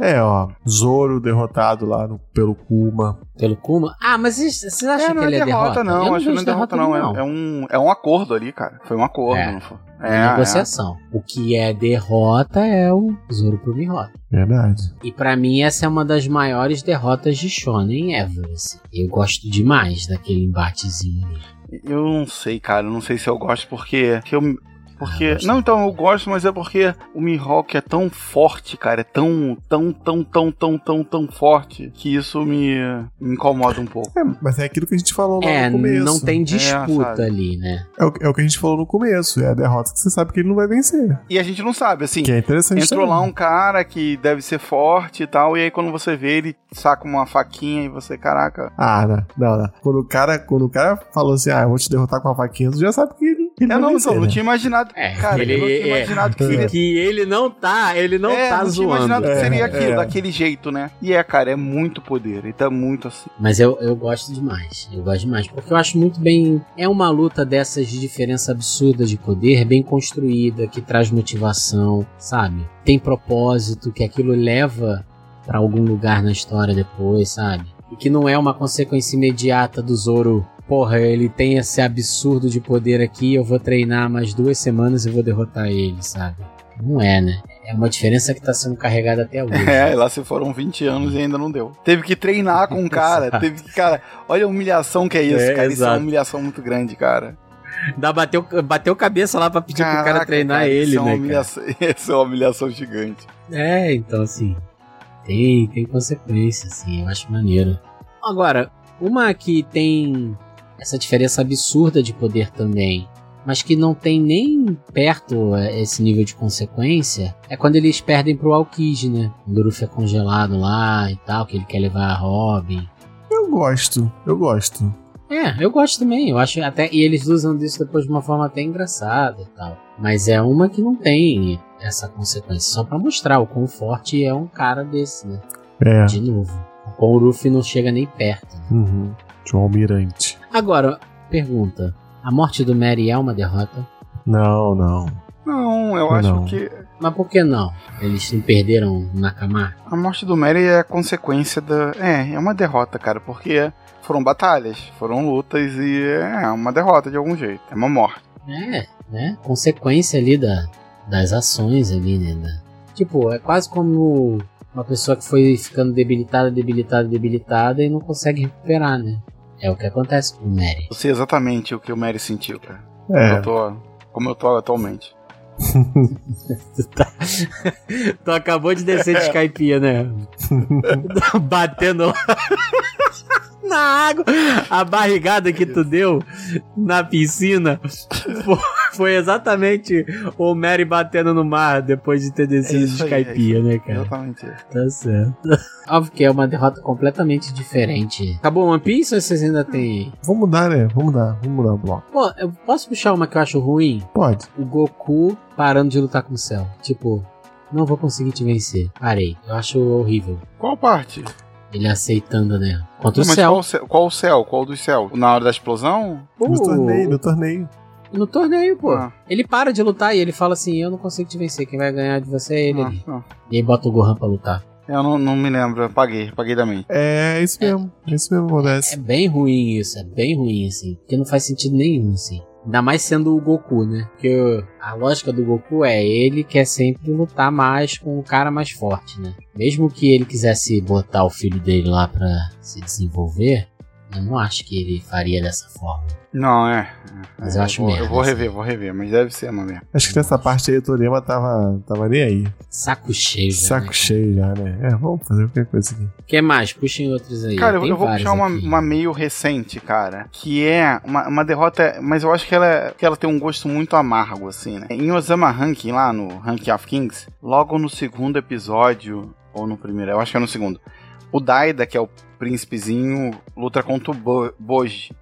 É, ó. Zoro derrotado lá no- pelo Kuma. Pelo Kuma? Ah, mas vocês vocês acham é, não que é ele é derrota, derrota? não. Eu Acho que não é derrota, não. É, é um, é um acordo ali, cara. Foi um acordo, É. não foi? É É, negociação. O que é derrota é o Zoro pro Mihawk. Verdade. E pra mim essa é uma das maiores derrotas de Shonen ever. assim. Eu gosto demais daquele embatezinho ali. Eu não sei, cara. Eu não sei se eu gosto porque que eu, Porque. gosto. não, então eu gosto, mas é porque o Mihawk é tão forte, cara. É tão, tão, tão, tão, tão, tão, tão forte que isso me, me incomoda um pouco. É, mas é aquilo que a gente falou lá É, no começo. não tem disputa sabe? ali, né? É o, é o que a gente falou no começo. É a derrota que você sabe que ele não vai vencer. E a gente não sabe, assim. Que é interessante Entrou lá também. um cara que deve ser forte e tal, e aí quando você vê, ele saca uma faquinha e você, caraca. Ah, não, não, não. Quando o cara, quando o cara falou assim, ah, eu vou te derrotar com a faquinha, tu já sabe que ele, ele Eu vai não, então, não né? tinha imaginado. É, cara, ele, eu não tinha é, imaginado que que, seria. que ele não tá, ele não é, tá não tinha zoando. imaginado que seria É, aquilo, é. daquele jeito, né? E é, cara, é muito poder. Ele tá muito assim. Mas eu, eu gosto demais. Eu gosto demais. Porque eu acho muito bem. É uma luta dessas de diferença absurda de poder, bem construída, que traz motivação, sabe? Tem propósito, que aquilo leva pra algum lugar na história depois, sabe? E que não é uma consequência imediata do Zoro. Porra, ele tem esse absurdo de poder aqui, eu vou treinar mais duas semanas e vou derrotar ele, sabe? Não é, né? É uma diferença que tá sendo carregada até hoje. É, lá se foram 20 anos e ainda não deu. Teve que treinar com o cara. Exato. teve que, cara, olha a humilhação que é isso, É, cara. Isso é uma exato. humilhação muito grande, cara. Dá, bateu, bateu cabeça lá pra pedir pro cara Caraca, treinar cara, ele, isso é né? cara? Isso é uma humilhação gigante. É, então assim. Tem, tem consequência, assim, eu acho maneiro. Agora, uma que tem essa diferença absurda de poder também, mas que não tem nem perto é, esse nível de consequência, é quando eles perdem pro Aokiji, né? O Luffy é congelado lá e tal, que ele quer levar a Robin. Eu gosto, eu gosto. É, eu gosto também. Eu acho até. E eles usam disso depois de uma forma até engraçada e tal. Mas é uma que não tem essa consequência. Só pra mostrar o quão forte é um cara desse, né? É. De novo. O Luffy não chega nem perto. né? Uhum. De um almirante. Agora, pergunta. A morte do Mary é uma derrota? Não, não. Não, eu acho Não. Que Mas por que não? Eles não perderam o Nakama? a morte do Mary é consequência da. É, é uma derrota, cara, porque foram batalhas, foram lutas e é uma derrota de algum jeito. É uma morte. É, né? Consequência ali da, das ações ali, né? Da- Tipo, é quase como uma pessoa que foi ficando debilitada, debilitada, debilitada e não consegue recuperar, né? É o que acontece com o Mary. Eu sei exatamente o que o Mary sentiu, cara. É. Eu tô. Como eu tô atualmente. Tu, tá... tu acabou de descer de Skype, né? Batendo na água. A barrigada que tu deu na piscina fo- foi exatamente o Mary batendo no mar depois de ter descido É de aí, é né, cara? Exatamente. Tá certo. Óbvio que é uma derrota completamente diferente. Acabou One Piece ou vocês ainda tem? Vamos mudar, né? Vamos mudar, vamos mudar o bloco. Pô, eu posso puxar uma que eu acho ruim? Pode. o Goku parando de lutar com o céu. Tipo, não vou conseguir te vencer. Parei. Eu acho horrível. Qual parte? Ele aceitando, né? Contra o Mas céu. Qual, o céu? qual o céu? Qual dos céus? Na hora da explosão? No Uh, torneio, no torneio. no torneio, pô. Ah, Ele para de lutar e ele fala assim: Eu não consigo te vencer. Quem vai ganhar de você é ele ah, ali. ah. E aí bota o Gohan pra lutar. Eu não, não me lembro, eu apaguei, apaguei da mente. É isso mesmo. É isso mesmo que É acontece. bem ruim isso, é bem ruim, assim. Porque não faz sentido nenhum, assim. Ainda mais sendo o Goku, né? Porque a lógica do Goku é ele quer sempre lutar mais com o cara mais forte, né? Mesmo que ele quisesse botar o filho dele lá pra se desenvolver, eu não acho que ele faria dessa forma. Não, é. Mas é, eu acho vou, merda, Eu vou assim. rever, vou rever, mas deve ser uma merda. Acho que nessa parte aí o Toriyama tava, tava nem aí. Saco cheio, já, Saco né? cheio já, né? É, vamos fazer qualquer coisa aqui. O que mais? Puxem outros aí. Cara, eu, Tem eu vou puxar uma, aqui. uma meio recente, cara, que é uma, uma derrota, mas eu acho que ela, é- que ela tem um gosto muito amargo, assim, né? Em Osama Ranking, lá no Ranking of Kings, logo no segundo episódio, ou no primeiro, eu acho que é no segundo, o Daida, que é o príncipezinho, luta contra o Bo Boji.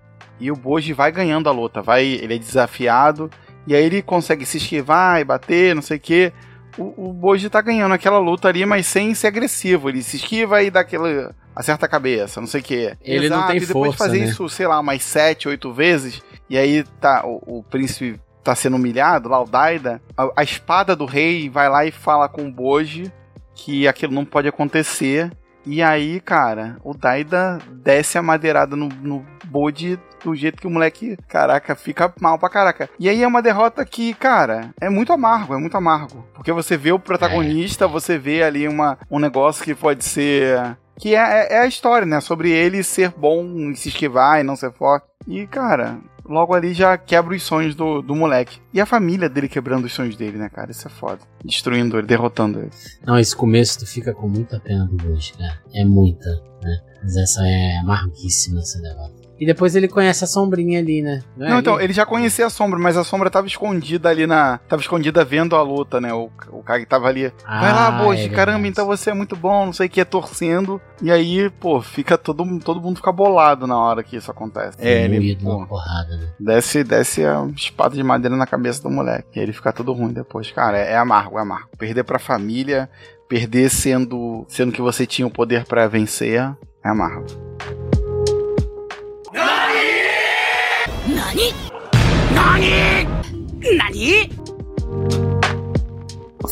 E o Boji vai ganhando a luta, vai, ele é desafiado, e aí ele consegue se esquivar e bater, não sei o quê. O, o Boji tá ganhando aquela luta ali, mas sem ser agressivo. Ele se esquiva e dá aquele. acerta a cabeça, não sei o quê. Ele não tem e depois de fazer né? isso, sei lá, mais sete, oito vezes, e aí tá o, o príncipe tá sendo humilhado, lá o Daida, a, a espada do rei vai lá e fala com o Boji que aquilo não pode acontecer. E aí, cara, o Daida desce a madeirada no, no Bode do jeito que o moleque, caraca, fica mal pra caraca. E aí é uma derrota que, cara, é muito amargo, é muito amargo. Porque você vê o protagonista, você vê ali uma, um negócio que pode ser. Que é, é- é a história, né? Sobre ele ser bom e se esquivar e não ser forte. E, cara, logo ali já quebra os sonhos do, do moleque. E a família dele quebrando os sonhos dele, né, cara? Isso é foda. Destruindo ele, derrotando ele. Não, esse começo tu fica com muita pena do Bush, cara. É muita, né? Mas essa é amarguíssima essa derrota. E depois ele conhece a sombrinha ali, né? Não, é Não, então, ele já conhecia a sombra, mas a sombra tava escondida ali na. Tava escondida vendo a luta, né? O, o cara que tava ali. Vai lá, Ah, Boji, é caramba, então você é muito bom, não sei o que, torcendo. E aí, pô, fica todo, todo mundo fica bolado na hora que isso acontece. É, ele, pô, porrada, né? desce, desce a espada de madeira na cabeça do moleque. E aí ele fica todo ruim depois. Cara, é, é amargo, é amargo. Perder pra família, perder sendo, sendo que você tinha o poder pra vencer, é amargo.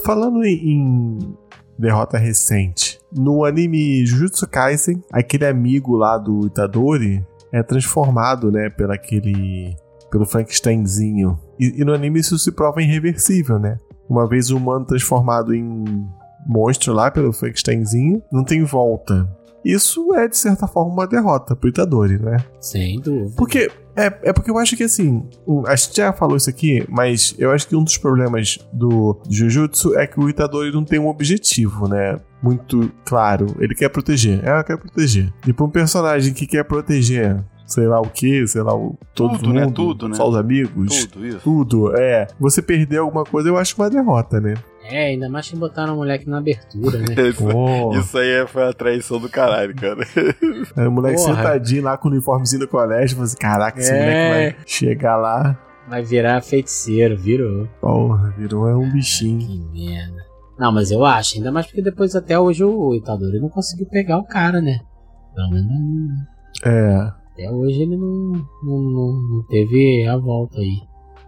Falando em, em derrota recente, no anime Jujutsu Kaisen, aquele amigo lá do Itadori é transformado, né, pelo aquele pelo Frankensteinzinho. E, e no anime isso se prova irreversível, né? Uma vez o humano transformado em monstro lá pelo Frankensteinzinho, não tem volta. Isso é, de certa forma, uma derrota pro Itadori, né? Sem dúvida. Porque é, é porque eu acho que assim, um, a gente já falou isso aqui, mas eu acho que um dos problemas do Jujutsu é que o Itadori não tem um objetivo, né? Muito claro. Ele quer proteger. É, quer proteger. E pra um personagem que quer proteger, sei lá o que, sei lá, o, todo Tudo, né? mundo, Tudo, né? só os amigos, Tudo isso. tudo, é. Você perder alguma coisa, eu acho uma derrota, né? É, ainda mais que botaram o moleque na abertura, né? Isso, isso aí é- foi a traição do caralho, cara. é, o moleque Porra. sentadinho lá com o uniformezinho do colégio, você, caraca, esse É. moleque vai chegar lá. Vai virar feiticeiro, virou. Porra, virou é um bichinho. Que merda. Não, mas eu acho, ainda mais porque depois até hoje o Itadori não conseguiu pegar o cara, né? Pelo menos não- É. até hoje ele não, não, não, não teve a volta aí.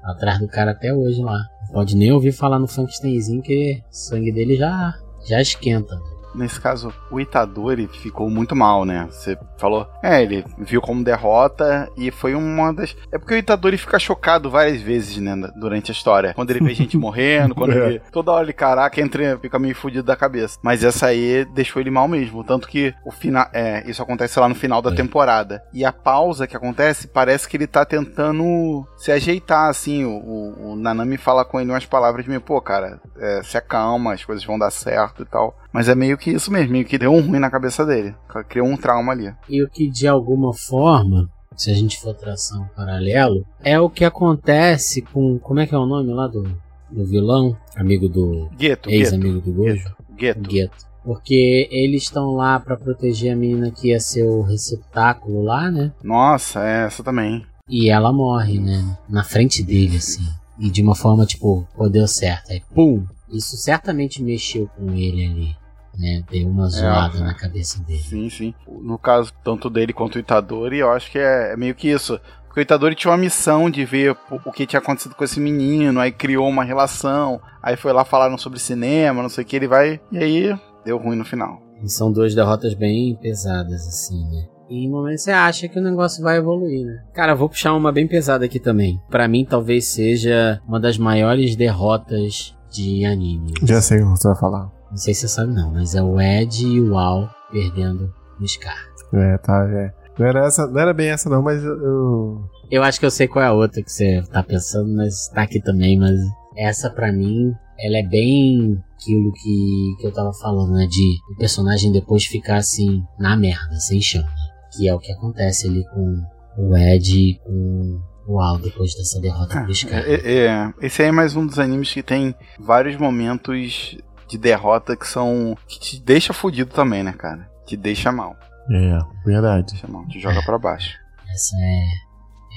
Atrás do cara até hoje lá. Pode nem ouvir falar no Frankensteinzinho que o sangue dele já, já esquenta. Nesse caso, o Itadori ficou muito mal, né? Você falou. É, ele viu como derrota e foi uma das. É porque o Itadori fica chocado várias vezes, né? Durante a história. Quando ele vê gente morrendo, quando É. ele. Toda hora ele, caraca, entra, fica meio fudido da cabeça. Mas essa aí deixou ele mal mesmo. Tanto que o final. É, isso acontece lá no final da É. temporada. E a pausa que acontece, parece que ele tá tentando se ajeitar, assim. O, o- Nanami fala com ele umas palavras meio, pô, cara, é, se acalma, as coisas vão dar certo e tal. Mas é meio que isso mesmo, meio que deu um ruim na cabeça dele. Criou um trauma ali. E o que de alguma forma, se a gente for traçar um paralelo, é o que acontece com. Como é que é o nome lá do, do vilão? Amigo do. Gueto, Ex-amigo do Gojo? Gueto. Gueto. Porque eles estão lá pra proteger a menina que ia ser o receptáculo lá, né? Nossa, é, essa também. E ela morre, né? Na frente dele, assim. E de uma forma, tipo, pô, deu certo. Aí, pum! Isso certamente mexeu com ele ali. Né? Deu uma zoada é. na cabeça dele. Sim, sim. No caso, tanto dele quanto o Itadori, eu acho que é, é meio que isso. Porque o Itadori tinha uma missão de ver o- que tinha acontecido com esse menino, aí criou uma relação, aí foi lá falaram sobre cinema, não sei o que, ele vai. E aí deu ruim no final. E são duas derrotas bem pesadas, assim, né? E em momentos você acha que o negócio vai evoluir, né? Cara, eu vou puxar uma bem pesada aqui também. Pra mim, talvez seja uma das maiores derrotas de anime. Já sei o que você vai falar. Não sei se você sabe não, mas é o Ed e o Al perdendo o Scar. É, tá, é. Não era, essa, não era bem essa, não, mas eu. eu- acho que eu sei qual é a outra que você tá pensando, mas tá aqui também, mas essa pra mim, ela é bem aquilo que, que eu tava falando, né? De o personagem depois ficar assim, na merda, sem chão, né? Que é o que acontece ali com o Ed e com Al depois dessa derrota pro Scar. É, é, esse aí é mais um dos animes que tem vários momentos de derrota que são. que te deixa fudido também, né, cara? Te deixa mal. É, verdade. Deixa mal, te joga pra baixo. Essa é,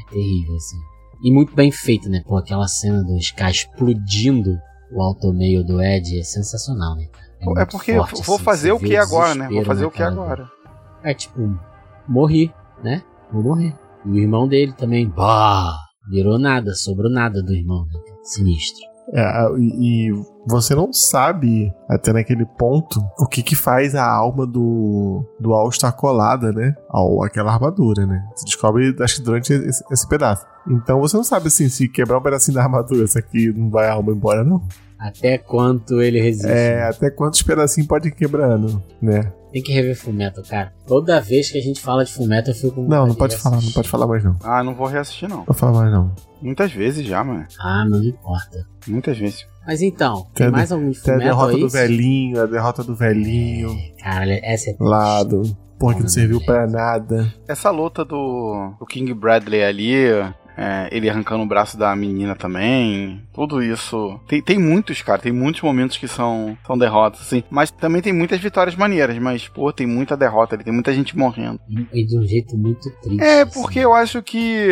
é terrível, assim. E muito bem feita, né? Pô, aquela cena do Scar explodindo o alto meio do Ed é sensacional, né? É muito porque forte, eu vou assim, fazer o que agora, né? Vou fazer o que agora. É tipo, morri, né? Vou morrer. E o irmão dele também, bah, virou nada, sobrou nada do irmão, né? Sinistro. É, e, e você não sabe, até naquele ponto, o que que faz a alma do, do Al estar colada, né? Ao aquela armadura, né? Você descobre, acho que durante esse, esse pedaço. Então você não sabe, assim, se quebrar um pedacinho da armadura, isso aqui não vai a alma embora, não. Até quanto ele resiste. É, até quantos pedacinhos pode ir quebrando, né? Tem que rever Fullmetal, cara. Toda vez que a gente fala de Fullmetal, eu fico com Não, não pode de falar, não pode falar mais, não. Não Ah, não vou reassistir, não. pode falar mais, não. Muitas vezes já, mano. Ah, não importa. Muitas vezes. Mas então, Tem tem mais algum de Tem a Fullmetal derrota aí? do velhinho, a derrota do velhinho, Cara, essa é lá do. Porra, que não serviu pra nada. Essa luta do, do King Bradley ali, é, ele arrancando o braço da menina também, tudo isso. Tem, tem muitos, cara, tem muitos momentos que são, são derrotas, assim. Mas também tem muitas vitórias maneiras, mas, pô, tem muita derrota ali, tem muita gente morrendo. E de um jeito muito triste. É, assim. porque eu acho que.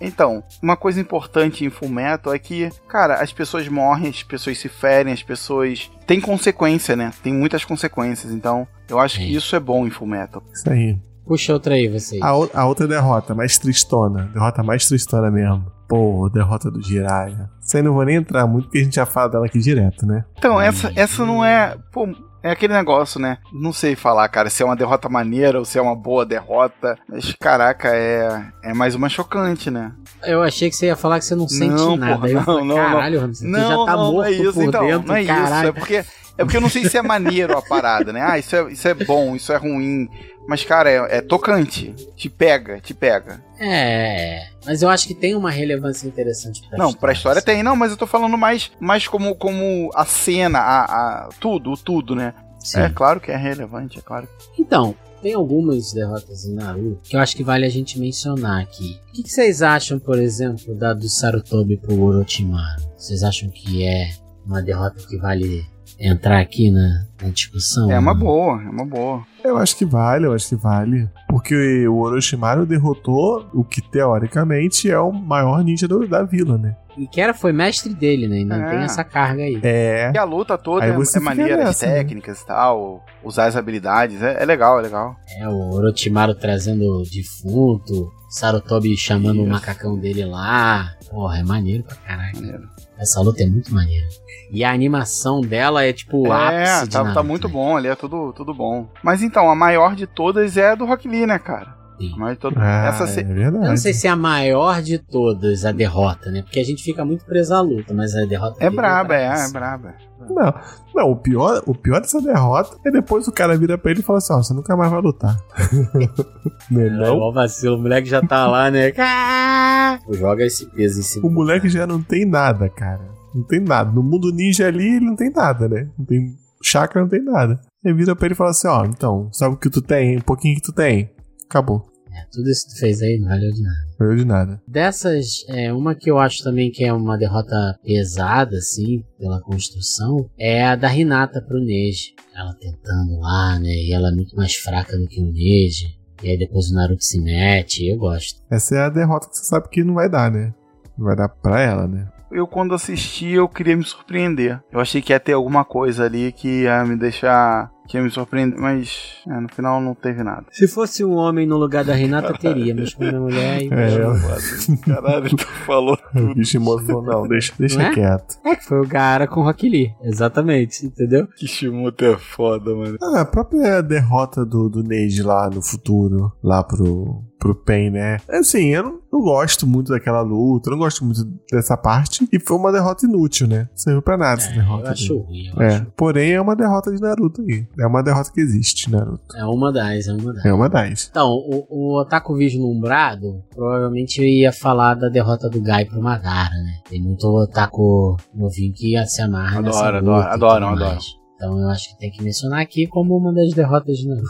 Então, uma coisa importante em Fullmetal é que, cara, as pessoas morrem, as pessoas se ferem, as pessoas. Tem consequência, né? Tem muitas consequências. Então, eu acho que Sim. isso é bom em Fullmetal. Isso aí. Puxa outra aí, vocês. A, a outra derrota, mais tristona. Derrota mais tristona mesmo. Pô, derrota do Jiraiya. Isso aí não vou nem entrar muito, porque a gente já fala dela aqui direto, né? Então, essa, essa não é. Pô, é aquele negócio, né? Não sei falar, cara, se é uma derrota maneira ou se é uma boa derrota. Mas, caraca, é, é mais uma chocante, né? Eu achei que você ia falar que você não sente Não, nada. porra, não, falei, não, caralho, Ramsey, tu Não, já tá não, morto não é isso, por então. dentro, não é isso. caralho. É porque, é porque eu não sei se é maneiro a parada, né? Ah, isso é, isso é bom, isso é ruim. Mas, cara, é, é tocante. Te pega, te pega. É, mas eu acho que tem uma relevância interessante pra não, pra história assim. tem, não, mas eu tô falando mais, mais como, como a cena, a, a- tudo, o tudo, né? Sim. É claro que é relevante, é claro. Então, tem algumas derrotas em Naruto que eu acho que vale a gente mencionar aqui. O que, que vocês acham, por exemplo, da do Sarutobi pro Orochimaru? Vocês acham que é uma derrota que vale entrar aqui na, na discussão? É uma Não? boa, é uma boa. Eu acho que vale, eu acho que vale. Porque o Orochimaru derrotou o que teoricamente é o maior ninja do- da vila, né? E que era foi mestre dele, né? Ainda É. tem essa carga aí. É. E a luta toda Aí é, você é maneira, nessa, as né? técnicas e tal, usar as habilidades, é, é legal, é legal. É, o Orochimaru trazendo o defunto, Sarutobi chamando o Isso. macacão dele lá. Porra, é maneiro pra caralho. Maneiro. Essa luta é muito maneira. E a animação dela é tipo o ápice É, tá, tá muito bom ali, é tudo, tudo bom. Mas então, a maior de todas é a do Rock Lee, né, cara? De todas. Ah, essa é se- verdade. Eu não sei se é a maior de todas a derrota, né? Porque a gente fica muito preso à luta, mas a derrota é braba, é, braba. é braba. Não, não o, pior, o pior dessa derrota é depois o cara vira pra ele e fala assim: Ó, você nunca mais vai lutar. né, É, não? ó, vacilo, o moleque já tá lá, né? Joga esse peso em cima. O moleque já não tem nada, cara. Não tem nada. No mundo ninja ali, ele não tem nada, né? Não tem chakra, não tem nada. Ele vira pra ele e fala assim: Ó, então, sabe o que tu tem? Um pouquinho que tu tem. Acabou. É, tudo isso que tu fez aí não valeu de nada. Valeu de nada. Dessas, é, uma que eu acho também que é uma derrota pesada, assim, pela construção, é a da Hinata pro Neji. Ela tentando lá, né? E ela é muito mais fraca do que o Neji. E aí depois o Naruto se mete, eu gosto. Essa é a derrota que você sabe que não vai dar, né? Não vai dar pra ela, né? Eu, quando assisti, eu queria me surpreender. Eu achei que ia ter alguma coisa ali que ia me deixar. Que ia me surpreender, mas é, no final não teve nada. Se fosse um homem no lugar da Renata, teria, mas como é mulher, aí... É, Caralho, tu falou o Kishimoto falou: Não, deixa, deixa Não é? quieto. É que foi o Gaara com o Rock Lee, exatamente, entendeu? Kishimoto é foda, mano. Ah, a própria derrota do, do Neji lá no futuro, lá pro, pro Pain, né? Assim, eu não, não gosto muito daquela luta, eu não gosto muito dessa parte. E foi uma derrota inútil, né? Não serviu pra nada essa É, derrota. eu acho dele. ruim, eu É, acho. porém é uma derrota de Naruto aí. É uma derrota que existe, Naruto. É uma das, é uma das. É uma das. Então, o, o Otaku Vislumbrado provavelmente ia falar da derrota do Gai pro Madara, né? Tem muito Otaku novinho que ia se amarrar nessa Adoro, luta adoro, adoram. mais. Então eu acho que tem que mencionar aqui como uma das derrotas de Naruto.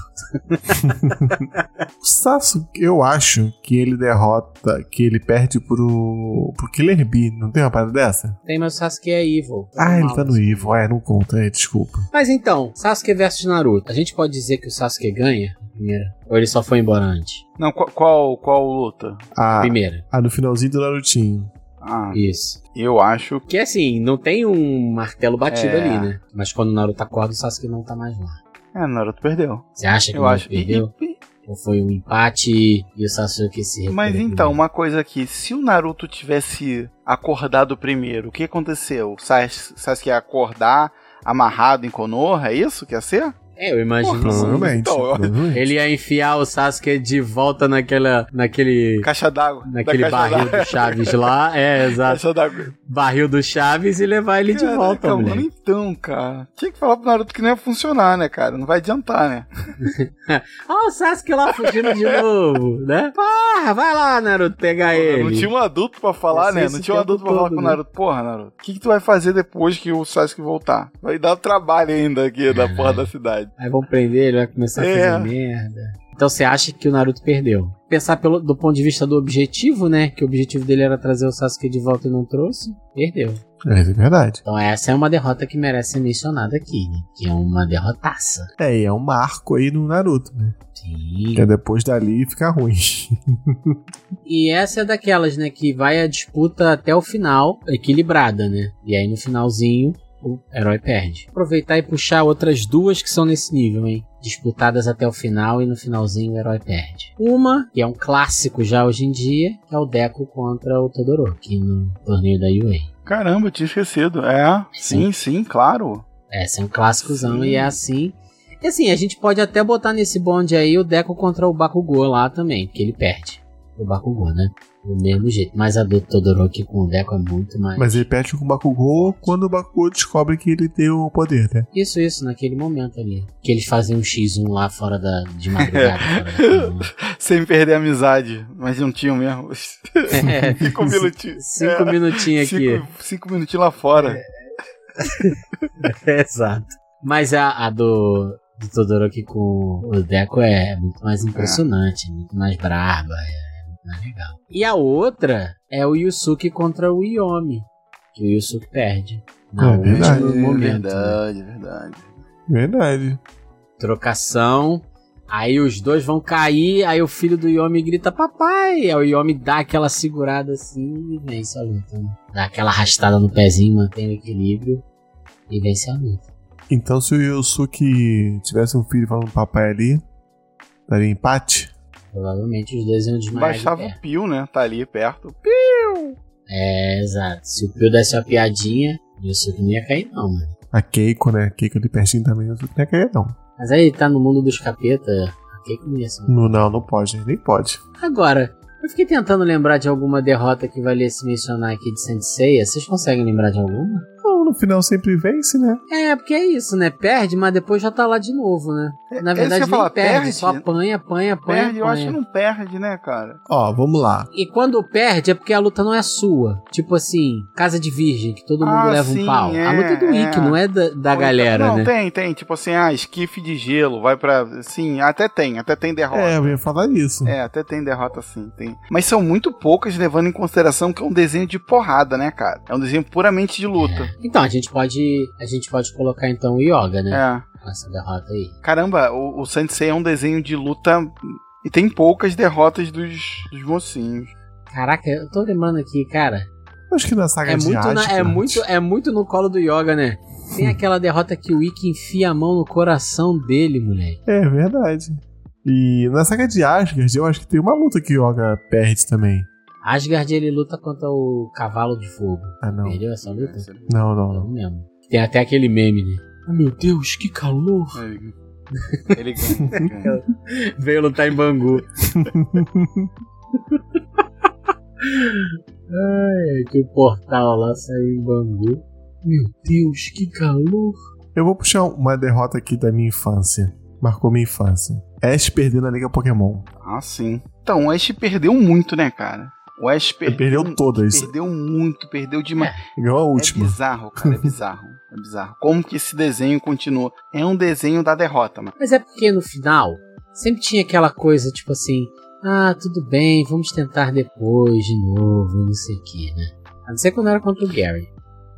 O Sasuke, eu acho que ele derrota, que ele perde pro, pro Killer Bee. Não tem uma parada dessa? Tem, mas o Sasuke é evil. Ah, ele Mal, tá no assim. Evil. É, não conta, é, desculpa. Mas então, Sasuke versus Naruto. A gente pode dizer que o Sasuke ganha? a Primeira. Ou ele só foi embora antes? Não, qual, qual, qual luta? Ah, Primeira. ah, no finalzinho do Narutinho. Ah, Isso. Eu acho. Que assim, não tem um martelo batido É. ali, né? Mas quando o Naruto acorda, o Sasuke não tá mais lá. É, Naruto perdeu. Você acha que Eu o Naruto acho. Perdeu? e- Ou foi um empate e o Sasuke se recuperou? Mas então, uma coisa aqui, se o Naruto tivesse acordado primeiro, o que aconteceu? O Sas- Sasuke ia acordar amarrado em Konoha, é isso que ia ser? É, eu imagino. Provavelmente. Então. Ele ia enfiar o Sasuke de volta naquela, naquele, Caixa d'água. naquele barril do Chaves lá. É, exato. Caixa d'água. Barril do Chaves e levar ele de Caraca, volta, mano, moleque. então, cara. Tinha que falar pro Naruto que não ia funcionar, né, cara? Não vai adiantar, né? Olha o Sasuke lá fugindo de novo, né? Porra, vai lá, Naruto, pegar ele. Não tinha um adulto pra falar, né? Não tinha um adulto pra falar com o né? Naruto. Porra, Naruto, o que, que tu vai fazer depois que o Sasuke voltar? Vai dar trabalho ainda aqui da porra da cidade. Aí vão prender, ele vai começar a É. fazer merda. Então você acha que o Naruto perdeu? Pensar pelo, do ponto de vista do objetivo, né? Que o objetivo dele era trazer o Sasuke de volta e não trouxe. Perdeu. É, é verdade. Então essa é uma derrota que merece ser mencionada aqui, né? Que é uma derrotaça. É, e é um marco aí no Naruto, né? Sim. Que é depois dali fica ruim. E essa é daquelas, né? Que vai a disputa até o final, equilibrada, né? E aí no finalzinho, o herói perde. Aproveitar e puxar outras duas que são nesse nível, hein? Disputadas até o final e no finalzinho o herói perde. Uma, que é um clássico já hoje em dia, que é o Deco contra o Todoroki no torneio da UA. Caramba, tinha esquecido. É, sim, sim, claro. Essa é um clássicozão Sim. e é assim. E assim, a gente pode até botar nesse bonde aí o Deco contra o Bakugou lá também, porque ele perde. O Bakugou, né? Do mesmo jeito. Mas a do Todoroki com o Deco é muito mais. Mas ele perde com o Bakugou quando o Bakugou descobre que ele tem o poder, né? Isso, isso, naquele momento ali. Que eles fazem um X1 lá fora da. de madrugada. fora da. Sem perder a amizade. Mas não tinham mesmo. É, Cinco minutinhos. cinco É, minutinhos aqui. Cinco, cinco minutinhos lá fora. Exato. Mas a, a do, do Todoroki com o Deco é muito mais impressionante, muito mais braba, é mais legal. E a outra é o Yusuke contra o Yomi, que o Yusuke perde. Na É verdade. último momento. né? verdade, verdade. Verdade. Trocação. Aí os dois vão cair, aí o filho do Yomi grita papai. Aí o Yomi dá aquela segurada assim e vence a luta. né? Dá aquela arrastada no pezinho, mantém o equilíbrio e vence a luta. Então se o Yosuke tivesse um filho falando papai ali, daria empate? Provavelmente os dois iam desmaiar de Baixava pé. o Pio, né? Tá ali perto. É, exato. Se o Pio desse uma piadinha, o Yusuke não ia cair não, mano. A Keiko, né? Keiko ali pertinho também, o Yosuke não ia cair, não. Mas aí tá no mundo dos capeta, a Keiko não ia ser. Não, não, não pode, nem pode. Agora, eu fiquei tentando lembrar de alguma derrota que valia se mencionar aqui de Senseiya. Vocês conseguem lembrar de alguma? Não, no final sempre vence, né? É, porque é isso, né? Perde, mas depois já tá lá de novo, né? Na É, verdade, nem falar, perde, perde? só apanha, apanha, apanha. Perde, eu acho que apanha. não perde, né, cara? Ó, vamos lá. E quando perde é porque a luta não é sua. Tipo assim, Casa de Virgem, que todo mundo Ah, leva sim, um pau. é, a luta é do é. Ikki, não é da, da Ou galera, então- não, né? tem, tem. Tipo assim, ah, esquife de gelo, vai pra. Sim, até tem, até tem derrota. É, eu ia falar isso. É, até tem derrota sim, tem. Mas são muito poucas, levando em consideração que é um desenho de porrada, né, cara? É um desenho puramente de luta. Então, a gente pode. A gente pode colocar então o Yoga, né? É. Essa derrota aí. Caramba, o, o Sensei é um desenho de luta e tem poucas derrotas dos, dos mocinhos. Caraca, eu tô lembrando aqui, cara. Acho que na saga É de muito, na- é, muito, é muito no colo do Yoga, né? Tem aquela derrota que o Ikki enfia a mão no coração dele, moleque. É verdade. E na saga de Asgard, eu acho que tem uma luta que o Yoga perde também. Asgard ele luta contra o cavalo de fogo. Ah, não. Perdeu essa luta? Não, não, Não não. mesmo. Tem até aquele meme, né? Oh, meu Deus, que calor! Ele, ele ganha. ele ganha. Veio lutar em Bangu. Ai, que portal lá saiu em Bangu. Meu Deus, que calor! Eu vou puxar uma derrota aqui da minha infância. Marcou minha infância. Ash perdendo a Liga Pokémon. Ah, sim. Então, o Ash perdeu muito, né, cara? O Ash perdeu, perdeu todas. Perdeu muito, perdeu demais. Igual a É última. bizarro, cara, é bizarro. É bizarro. Como que esse desenho continua? É um desenho da derrota, mano. Mas é porque no final sempre tinha aquela coisa tipo assim: ah, tudo bem, vamos tentar depois de novo, não sei o que, né? A não ser quando era contra o Gary.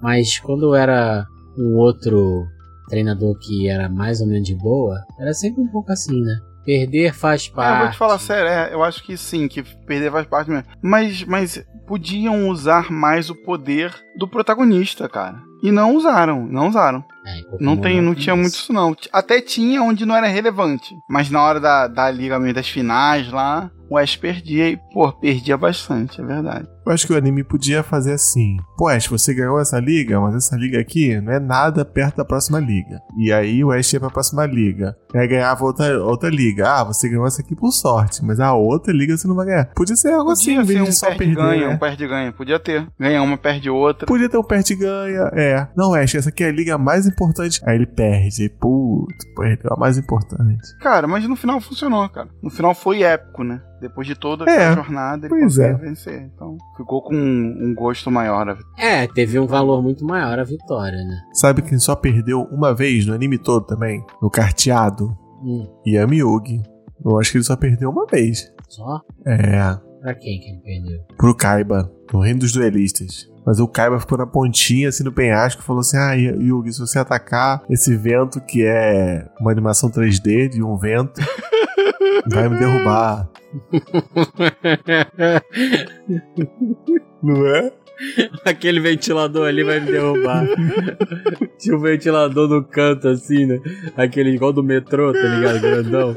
Mas quando era um outro treinador que era mais ou menos de boa, era sempre um pouco assim, né? Perder faz É, parte. eu vou te falar sério, é, eu acho que sim, que perder faz parte mesmo. Mas, mas podiam usar mais o poder do protagonista, cara. E não usaram, não usaram. É, Não, tem, não tinha isso. muito isso não. Até tinha onde não era relevante. Mas na hora da, da liga mesmo, das finais lá, o Ash perdia e, pô, perdia bastante, é verdade. Eu acho que o anime podia fazer assim. Pô, Ash, você ganhou essa liga, mas essa liga aqui não é nada perto da próxima liga. E aí o Ash ia pra próxima liga. E aí ganhava outra, outra liga. Ah, você ganhou essa aqui por sorte, mas a outra liga você não vai ganhar. Podia ser algo assim, Podia ser um só perder. perde-ganha, né? um perde-ganha. Podia ter. Ganha uma, perde outra. Podia ter um perde e ganha. É. Não, Ash, essa aqui é a liga mais importante. Aí ele perde. Aí, putz, perdeu a mais importante. Cara, mas no final funcionou, cara. No final foi épico, né? Depois de toda É, a jornada, ele pois conseguiu é. vencer. Então, ficou com um, um gosto maior. a vitória. É, teve um valor muito maior a vitória, né? Sabe quem só perdeu uma vez no anime todo também? No carteado. Hum, Yami Yugi. Eu acho que ele só perdeu uma vez. só? É. Pra quem que ele perdeu? Pro Kaiba, no reino dos duelistas. Mas o Kaiba ficou na pontinha, assim, no penhasco, e falou assim: Ah, Yugi, se você atacar esse vento que é uma animação 3D de um vento, vai me derrubar. Não é? Aquele ventilador ali vai me derrubar. Tinha um ventilador no canto, assim, né? Aquele igual do metrô, tá ligado? Grandão.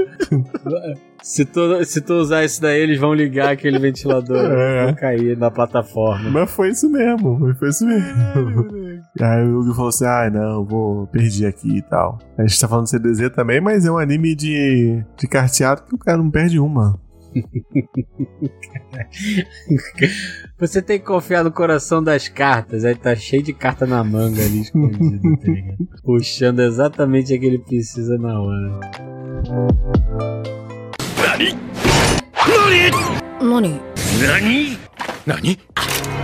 Se tu, se tu usar esse daí, eles vão ligar aquele ventilador. É. Vão cair na plataforma. Mas foi isso mesmo, foi- isso mesmo. E aí o Yugi falou assim: Ah, não, vou, perdi aqui e tal. A gente tá falando de CDZ também, mas é um anime de, de carteado que o cara não perde uma. Você tem que confiar no coração das cartas. Aí tá cheio de carta na manga ali escondida, tá? Puxando exatamente o que ele precisa na hora. Nani? Nani? Nani? Nani?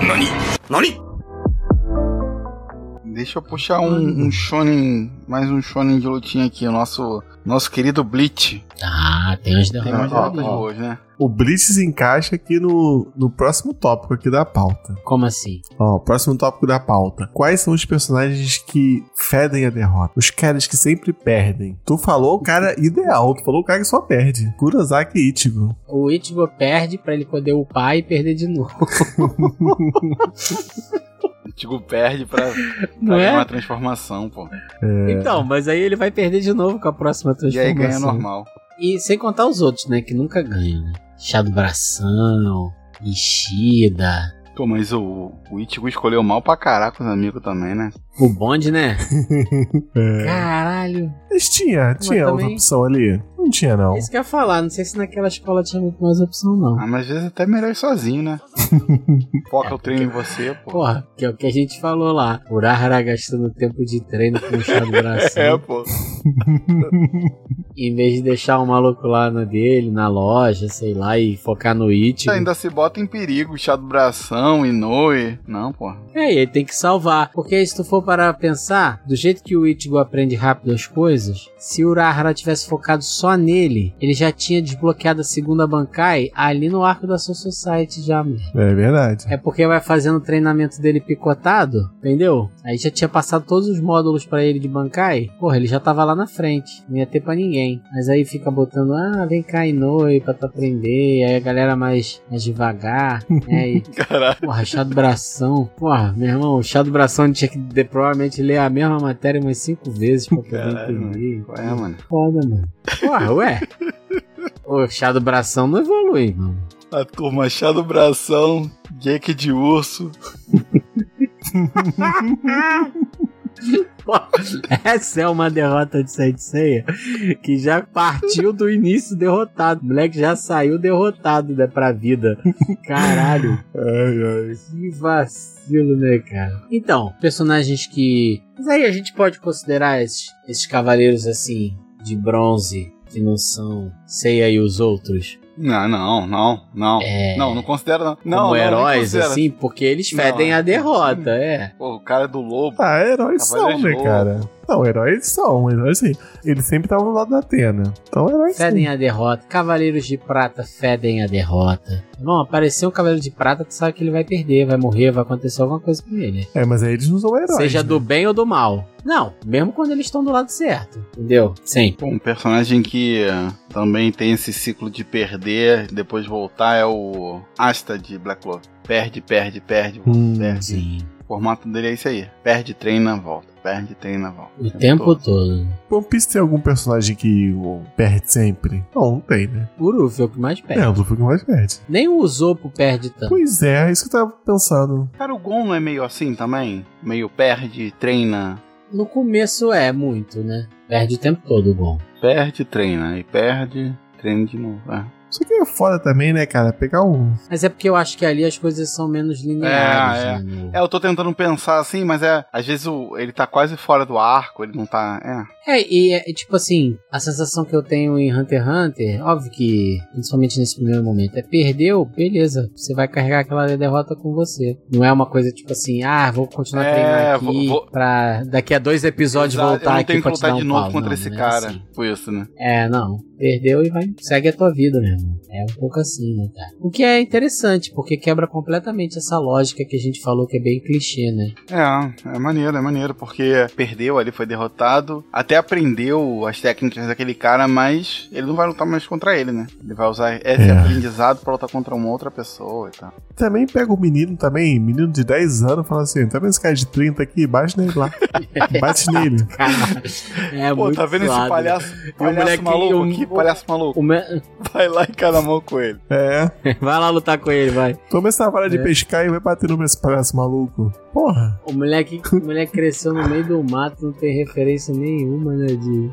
Nani? Nani? Deixa eu puxar um, um shonen, mais um shonen de lutinha aqui. O nosso, nosso querido Bleach. Ah, tem umas derrotas. ó. boas, né? O Blitz se encaixa aqui no, no próximo tópico aqui da pauta. Como assim? Ó, próximo tópico da pauta. Quais são os personagens que fedem a derrota? Os caras que sempre perdem. Tu falou o cara ideal, tu falou o cara que só perde. Kurosaki Ichigo. O Ichigo perde pra ele poder upar e perder de novo. O Tigo perde pra, pra Não é? uma transformação, pô. Então, mas aí ele vai perder de novo com a próxima E aí transformação. ganha normal. E sem contar os outros, né? Que nunca ganham, né? Chá do Bração, Ishida. Pô, mas o, o Ichigo escolheu mal pra caraca os amigos também, né? O bonde, né? É. Caralho. Mas tinha, tinha outra também- opção ali. Não tinha, não. Isso que eu ia falar. Não sei se naquela escola tinha muito mais opção, não. Ah, mas às vezes até melhor ir sozinho, né? Foca o treino em você, pô. Porra, que é o que a gente falou lá. Urahara gastando tempo de treino com o chá do bração. É, pô. Em vez de deixar o maluco lá na dele, na loja, sei lá, e focar no Ichigo. Ainda se bota em perigo, chá do bração, Inoue. Não, pô. É, e ele tem que salvar. Porque se tu for parar pra pensar, do jeito que o Ichigo aprende rápido as coisas, se o Urahara tivesse focado só nele, ele já tinha desbloqueado a segunda Bankai ali no arco da Soul Society já, mano. É verdade. É porque vai fazendo o treinamento dele picotado, entendeu? Aí já tinha passado todos os módulos pra ele de Bankai. Porra, ele já tava lá na frente. Não ia ter pra ninguém. Mas aí fica botando, ah, vem cá, Inoue, pra tu aprender. Aí a galera mais, mais devagar, né? E Caralho. Porra, chá do bração. Porra, meu irmão, o chá do bração tinha que de- provavelmente ler a mesma matéria umas cinco vezes pra poder Caralho, entender. Qual é, mano? Foda, mano. Porra, ué. O chá do bração não evolui, mano. A turma chá do bração, Jake de urso. Essa é uma derrota de Saint Seiya que já partiu do início derrotado. O moleque já saiu derrotado né, pra vida. Caralho. Ai, ai. Que vacilo, né, cara? Então, personagens que. Mas aí a gente pode considerar esses, esses cavaleiros assim, de bronze, que não são Seiya e os outros, Não, não, não, não. É. Não, não considero não. não como não, heróis, assim, porque eles Não, fedem é. a derrota, é. Pô, o cara do lobo. Ah, heróis são, né, cara? Não, heróis são, heróis sim. Eles sempre estavam do lado da Atena. Então, heróis Fedem sim. a derrota. Cavaleiros de prata fedem a derrota. Irmão, aparecer um cavaleiro de prata, tu sabe que ele vai perder, vai morrer, vai acontecer alguma coisa com ele. É, mas aí eles não são heróis. Seja né? do bem ou do mal. Não, mesmo quando eles estão do lado certo. Entendeu? Sim. Um personagem que eh, também tem esse ciclo de perder, depois voltar, é o Asta de Black Clover. Perde, perde, perde, Hum, perde. Sim. Formato dele é isso aí. Perde, treina, volta. Perde, treina, volta. O tempo todo. One Piece tem algum personagem que o perde sempre? Não, não tem, né? O Ruffy é o que mais perde. É, o Luffy que mais perde. Nem o Usopp perde tanto. Pois é, é isso que eu tava pensando. Cara, o Gon não é meio assim também? Meio perde, treina. No começo é muito, né? Perde o tempo todo o Gon. Perde, treina. E perde, treina de novo. É. Isso aqui é foda também, né, cara? Pegar um. Mas é porque eu acho que ali as coisas são menos lineares. É, é. né, É, eu tô tentando pensar assim, mas é. Às vezes o, ele tá quase fora do arco, ele não tá. É. É, e é, tipo assim, a sensação que eu tenho em Hunter x Hunter, óbvio que, principalmente nesse primeiro momento, é perdeu, beleza, você vai carregar aquela derrota com você. Não é uma coisa tipo assim, ah, vou continuar É, treinando aqui vou- vou- pra daqui a dois episódios Exato, voltar aqui pra te dar de um novo pau. contra Não, esse não é cara. assim. Foi isso, né? É, não. Perdeu e vai, segue a tua vida mesmo. É um pouco assim, né, cara? O que é interessante, porque quebra completamente essa lógica que a gente falou que é bem clichê, né? É, é maneiro, é maneiro, porque perdeu ali, foi derrotado, até aprendeu as técnicas daquele cara, mas ele não vai lutar mais contra ele, né? Ele vai usar esse É. aprendizado pra lutar contra uma outra pessoa e tal. Também pega o menino também, menino de 10 anos, fala assim: tá vendo esse cara de 30 aqui? Bate nele lá. Bate nele. É Pô, muito tá vendo esse suado. palhaço, E o palhaço moleque- maluco e o- aqui? Palhaço maluco. O me- Vai lá e cai na mão com ele. É. Vai lá lutar com ele, vai. Toma essa vara de É. pescar e vai bater no esse palhaço maluco. Porra. O moleque, o moleque cresceu no meio do mato, não tem referência nenhuma, né? De,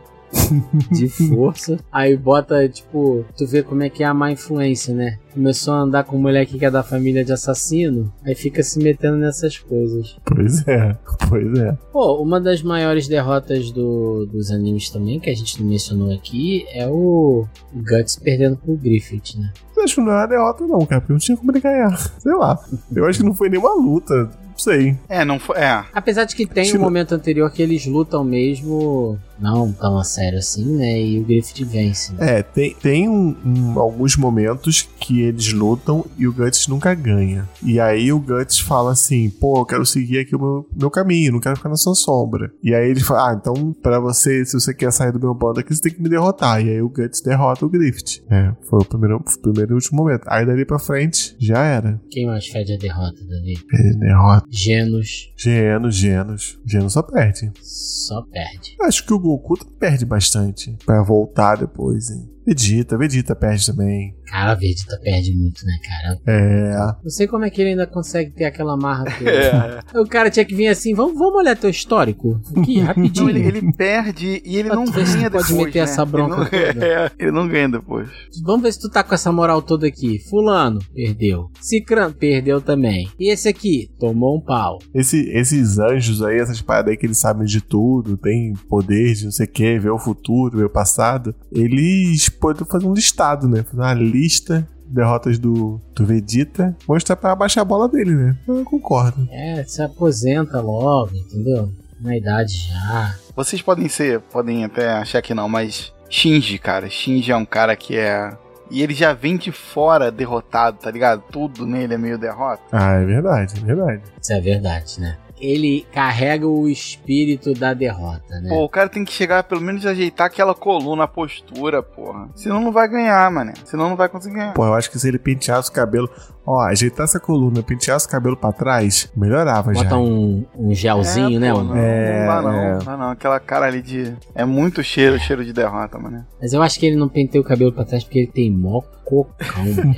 de força. Aí bota, tipo, tu vê como é que é a má influência, né? Começou a andar com um moleque que é da família de assassino, aí fica se metendo nessas coisas. Pois é. Pois é. Pô, uma das maiores derrotas do- dos animes também, que a gente não mencionou aqui, é o, o Guts perdendo pro Griffith, né? Eu acho que não é uma derrota, não, cara. Porque não tinha como ele ganhar. Sei lá. Eu acho que não foi nenhuma luta. Não sei. É, não foi. É. Apesar de que tem um momento anterior que eles lutam mesmo, não tão a sério assim, né? E o Griffith vence. Né? É, tem, tem um- um- alguns momentos que eles lutam e o Guts nunca ganha. E aí o Guts fala assim: pô, eu quero seguir aqui o meu, meu caminho, não quero ficar na sua sombra. E aí ele fala: ah, então pra você, se você quer sair do meu bando aqui, você tem que me derrotar. E aí o Guts derrota o Griffith. É, foi o primeiro, o primeiro e último momento. Aí dali pra frente, já era. Quem mais fede a derrota, Davi? Ele derrota. Genos Genos, Genos. Genos só perde. só perde. Acho que o Goku perde bastante pra voltar depois, hein? Vegeta, Vegeta perde também. Cara, a Vegeta perde muito, né, cara? É. Não sei como é que ele ainda consegue ter aquela marra. É. O cara tinha que vir assim, vamos, vamos olhar teu histórico aqui, rapidinho. Não, ele, ele perde e ele não ganha tu pode depois. meter né? essa bronca ele não, toda. é, ele não ganha depois. Vamos ver se tu tá com essa moral toda aqui. Fulano, perdeu. Cicran, perdeu também. E esse aqui, tomou um pau. Esse- esses anjos aí, essas paradas aí que eles sabem de tudo, tem poder de não sei o que, ver o futuro, ver o passado, eles podem fazer um listado, né? Fazer uma lista de derrotas do, do Vegeta, mostrar pra baixar a bola dele, né? Eu concordo. É, se aposenta logo, entendeu? Na idade já. Vocês podem ser, podem até achar que não, mas Shinji, cara. Shinji é um cara que é. E ele já vem de fora derrotado, tá ligado? Tudo nele é meio derrota. Ah, é verdade, é verdade. Isso é verdade, né? Ele carrega o espírito da derrota, né? Pô, o cara tem que chegar, pelo menos ajeitar aquela coluna, a postura, porra. Senão não vai ganhar, mané. Senão não vai conseguir ganhar. Pô, eu acho que se ele penteasse o cabelo, ó, ajeitasse a coluna, penteasse o cabelo pra trás, melhorava já. Bota um, um gelzinho, É, né? pô, mano? Não, É, não dá não, é. não dá não. Aquela cara ali de. É muito cheiro, cheiro de derrota, mané. Mas eu acho que ele não penteia o cabelo pra trás porque ele tem mó cocão. mano.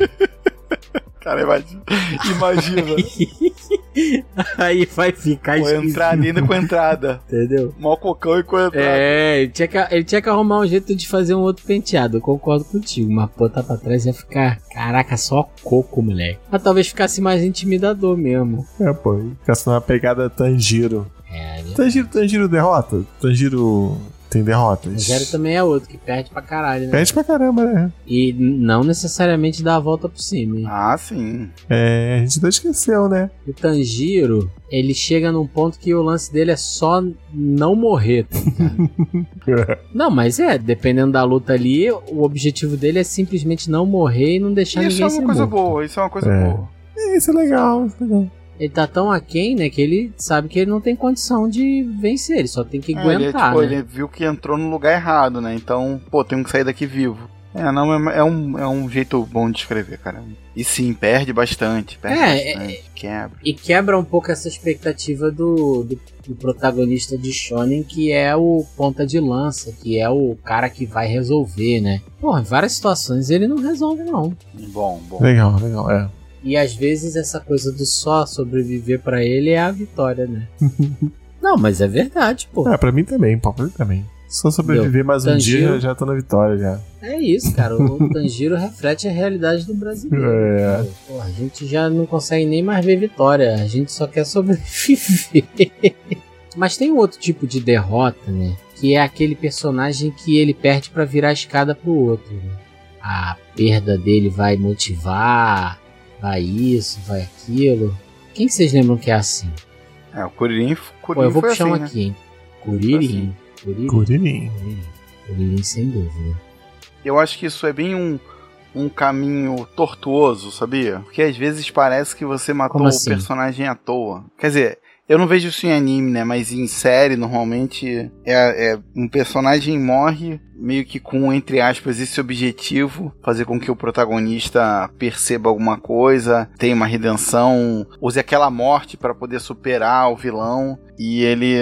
Cara, imagina. Imagina. Aí vai ficar Pô, esquisito, entrar ainda com a entrada. entendeu? Mó cocão e com a entrada. É, ele tinha, que, ele tinha que arrumar um jeito de fazer um outro penteado, eu concordo contigo. Mas botar pra trás ia ficar, caraca, só coco, moleque. Mas talvez ficasse mais intimidador mesmo. É, pô, ficasse numa pegada Tanjiro. É, né? Tanjiro, Tanjiro derrota? Tanjiro tem derrotas? O Zero também é outro que perde pra caralho, né? Perde pra caramba, né? E não necessariamente dá a volta por cima. hein? Ah, sim. É, a gente até esqueceu, né? O Tanjiro, ele chega num ponto que o lance dele é só não morrer. tá não, mas é, dependendo da luta ali, o objetivo dele é simplesmente não morrer e não deixar Isso ninguém é ser uma coisa morto. boa, isso é uma coisa É. boa. É, isso é legal, isso é legal. Ele tá tão aquém, né, que ele sabe que ele não tem condição de vencer, ele só tem que É, ele, aguentar, tipo, né? ele viu que entrou no lugar errado, né? Então, pô, tem que sair daqui vivo. É, não, é, é um, é um jeito bom de escrever, cara. E sim, perde bastante, perde É, bastante, quebra. E quebra um pouco essa expectativa do, do, do protagonista de Shonen, que é o ponta de lança, que é o cara que vai resolver, né? Porra, em várias situações ele não resolve, não. Bom, bom. Legal, legal, é. E às vezes essa coisa do só sobreviver pra ele é a vitória, né? não, mas é verdade, pô. É, pra mim também, pô, pra mim também. Só sobreviver mais um Tanjiro. dia, já tô na vitória já. É isso, cara. O Tanjiro reflete a realidade do brasileiro. É. Pô, a gente já não consegue nem mais ver vitória. A gente só quer sobreviver. Mas tem um outro tipo de derrota, né? Que é aquele personagem que ele perde pra virar a escada pro outro. né? A perda dele vai motivar, vai isso, vai aquilo. Quem que vocês lembram que é assim? É, o Kuririn, Pô, Kuririn eu vou foi puxar assim, um né? aqui, hein? Kuririn. Kuririn. Curirim. Kuririn. Kuririn, sem dúvida. Eu acho que isso é bem um, um caminho tortuoso, sabia? Porque às vezes parece que você matou Como o assim? personagem à toa. Quer dizer, eu não vejo isso em anime, né? Mas em série, normalmente, é, é um personagem morre meio que com, entre aspas, esse objetivo, fazer com que o protagonista perceba alguma coisa, tenha uma redenção, use aquela morte para poder superar o vilão e ele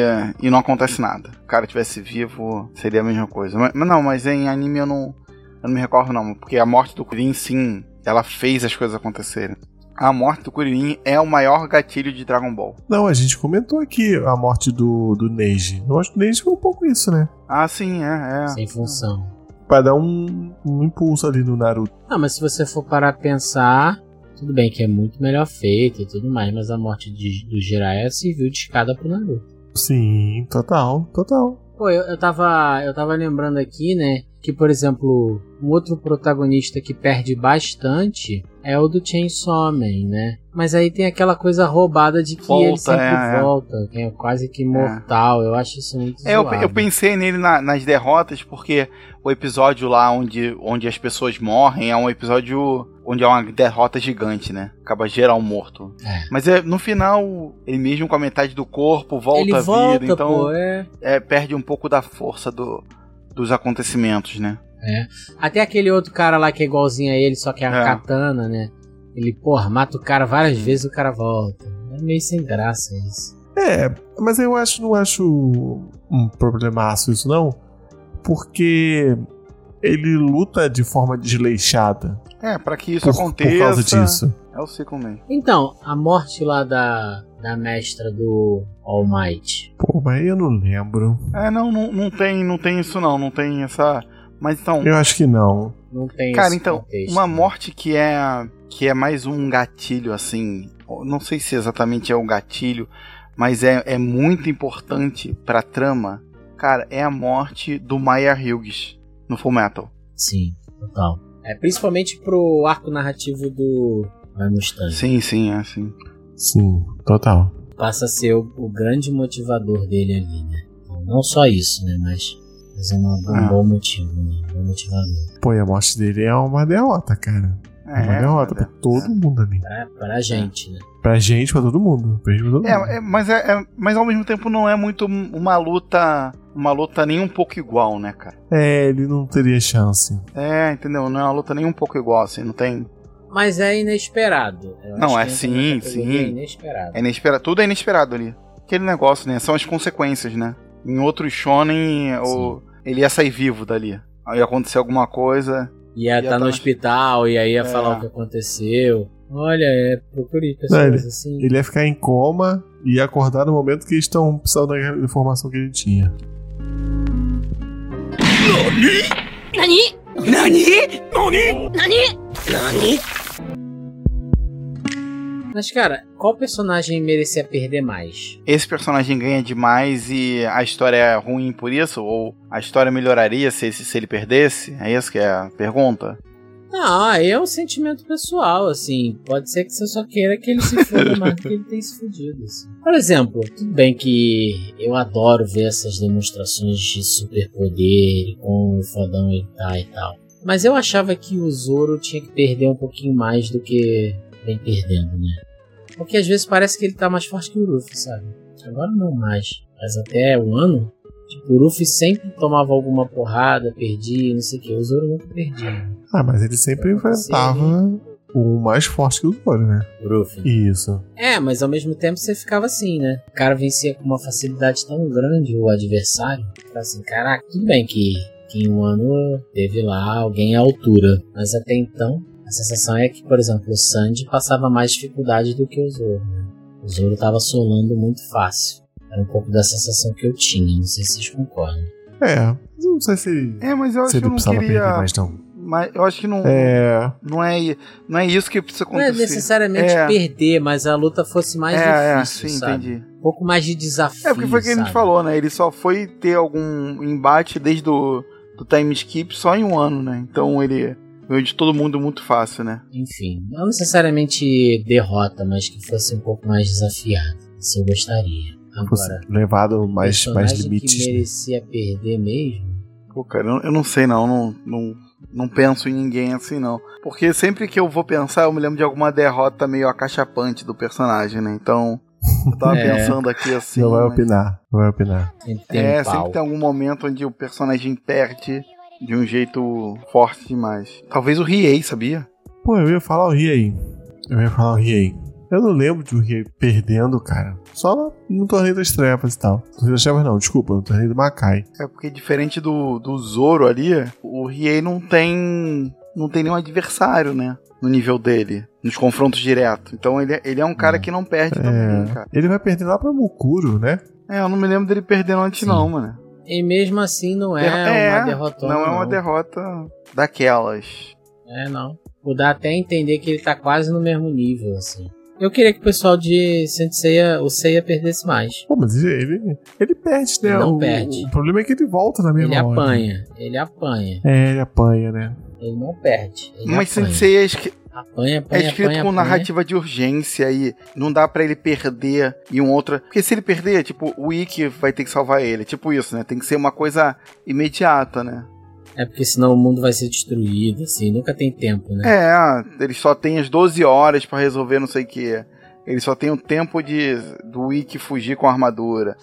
e não acontece nada. O cara tivesse vivo, seria a mesma coisa. Mas, não, mas em anime eu não eu não me recordo não, porque a morte do Kuririn sim, ela fez as coisas acontecerem. A morte do Kuririn é o maior gatilho de Dragon Ball. Não, a gente comentou aqui a morte do, do Neji. Eu acho que o Neji foi um pouco isso, né? Ah, sim, é, é. Sem função. Pra dar um, um impulso ali no Naruto. Ah, mas se você for parar a pensar, tudo bem que é muito melhor feito e tudo mais, mas a morte de, do Jiraiya serviu de escada pro Naruto. Sim, total, total. Pô, eu, eu, tava, eu tava lembrando aqui, né, que, por exemplo, um outro protagonista que perde bastante é o do Chainsaw Man, né? Mas aí tem aquela coisa roubada de que ele Volta, sempre é, é. volta, que é quase que mortal. Eu acho isso muito É, eu, eu pensei nele na- nas derrotas porque o episódio lá onde, onde as pessoas morrem é um episódio onde é uma derrota gigante, né? Acaba geral morto. É. Mas é, no final, ele mesmo com a metade do corpo volta Ele à volta, vida, então pô, é... é, perde um pouco da força do, dos acontecimentos, né? Até aquele outro cara lá que é igualzinho a ele, só que é a É. katana, né? Ele, porra, mata o cara várias vezes e o cara volta. É meio sem graça isso. É, mas eu acho, não acho um problemaço isso não, porque ele luta de forma desleixada É, pra que isso por, por aconteça. causa disso. É o ciclo mesmo. Então, a morte lá da, da mestra do All Might. Pô, mas eu não lembro. É, não, não, não tem, não tem isso não, não tem essa. Mas então, Eu acho que não. Não tem Cara, então, contexto, uma né? morte que é que é mais um gatilho, assim. Não sei se exatamente é um gatilho, mas é, é muito importante pra trama. Cara, é a morte do Maya Hughes no Full Metal. Sim, total. É, principalmente pro arco narrativo do Vai Mustang. Sim, sim, é assim. Sim, total. Passa a ser o, o grande motivador dele ali, né? Não só isso, né? Mas, mas é um, um Ah. bom motivo, né? Um bom motivador. Pô, e a morte dele é uma derrota, cara. É uma derrota pra todo mundo ali. Pra, pra gente, né? Pra gente, pra todo mundo. Pra gente, pra todo mundo. É, é, mas, é, é- mas ao mesmo tempo não é muito uma luta. Uma luta nem um pouco igual, né, cara? É, ele não teria chance. É, entendeu? Não é uma luta nem um pouco igual, assim, não tem. Mas é inesperado. Eu Não, é na sim, sim. Inesperado. É inesperado. Tudo é inesperado ali. Aquele negócio, né? São as consequências, né? Em outro shonen, o, ele ia sair vivo dali. Aí ia acontecer alguma coisa. Ia estar tá no no- hospital e aí ia É. falar o que aconteceu. Olha, é, procure pessoas Não, ele- assim. Ele ia ficar em coma e ia acordar no momento que eles estão precisando da informação que ele tinha. Mas, cara, qual personagem merecia perder mais? Esse personagem ganha demais e a história é ruim por isso? Ou a história melhoraria se, se ele perdesse? É isso que é a pergunta? Não, aí é um sentimento pessoal, assim. Pode ser que você só queira que ele se foda mais do que ele tem se fudido, assim. Por exemplo, tudo bem que eu adoro ver essas demonstrações de superpoder e como o fodão ele tá e tal. Mas eu achava que o Zoro tinha que perder um pouquinho mais do que vem perdendo, né? Porque às vezes parece que ele tá mais forte que o Luffy, sabe? Agora não mais. Mas até um ano, Tipo, o Luffy sempre tomava alguma porrada, perdia, não sei o que. O Zoro nunca perdia. Ah, mas ele sempre enfrentava o mais forte que o Zoro, né? O Luffy. Isso. É, mas ao mesmo tempo você ficava assim, né? O cara vencia com uma facilidade tão grande o adversário. Ficava assim, caraca, tudo bem que, que em um ano teve lá alguém à altura. Mas até então, a sensação é que, por exemplo, o Sandy passava mais dificuldade do que o Zoro, né? O Zoro tava solando muito fácil. Era um pouco da sensação que eu tinha, não sei se vocês concordam. É, mas eu não sei se, É, mas eu acho que eu não precisava perder queria. mais, não. Mas eu acho que não, É. não, é, não é isso que precisa Não é acontecer. necessariamente É. perder, mas a luta fosse mais é, é, difícil, sim, sabe? entendi. Um pouco mais de desafio, É porque foi o que a gente falou, né? Ele só foi ter algum embate desde o do time skip só em um ano, né? Então ele ganhou de todo mundo muito fácil, né? Enfim, não necessariamente derrota, mas que fosse um pouco mais desafiado. Isso eu gostaria. Agora, levado mais, mais limites. que né? merecia perder mesmo. Pô, cara, eu, eu não sei não, não, não, não penso em ninguém assim não. Porque sempre que eu vou pensar, eu me lembro de alguma derrota meio acachapante do personagem, né? Então, eu tava É. pensando aqui assim. Não vai mas- opinar. Não vai opinar. É, um pau. sempre tem algum momento onde o personagem perde de um jeito forte demais. Talvez o Riei, sabia? Pô, eu ia falar o Riei. Eu ia falar o Riei. Eu não lembro de o Riei perdendo, cara. Só no, no torneio das trevas e tal. Torneio das trevas não, desculpa, no torneio do Makai. É porque diferente do, do Zoro ali, o Riei não tem não tem nenhum adversário, né? No nível dele, nos confrontos diretos. Então ele, é- ele é um cara que não perde também, É, cara. ele vai perder lá pra Mukuro, né? É, eu não me lembro dele perdendo antes Sim. não, mano. E mesmo assim não é, É, uma derrotona. Não é uma derrota daquelas. É, não. Vou dar até a entender que ele tá quase no mesmo nível, assim. Eu queria que o pessoal de Senseiya, o Seiya perdesse mais. Pô, mas ele, ele, ele perde, né? Ele não o, perde. O problema é que ele volta na mesma Ele hora. apanha, ele apanha. É, ele apanha, né? Ele não perde. Ele Mas. Sensei é, esqui- Apanha, é apanha, escrito apanha, com narrativa de urgência e não dá pra ele perder e um outro. Porque se ele perder, tipo, o Ikki vai ter que salvar ele. Tipo isso, né? Tem que ser uma coisa imediata, né? É porque senão o mundo vai ser destruído, assim, nunca tem tempo, né? É, ah, ele só tem as 12 horas pra resolver não sei o que. Ele só tem o tempo de do Ikki fugir com a armadura.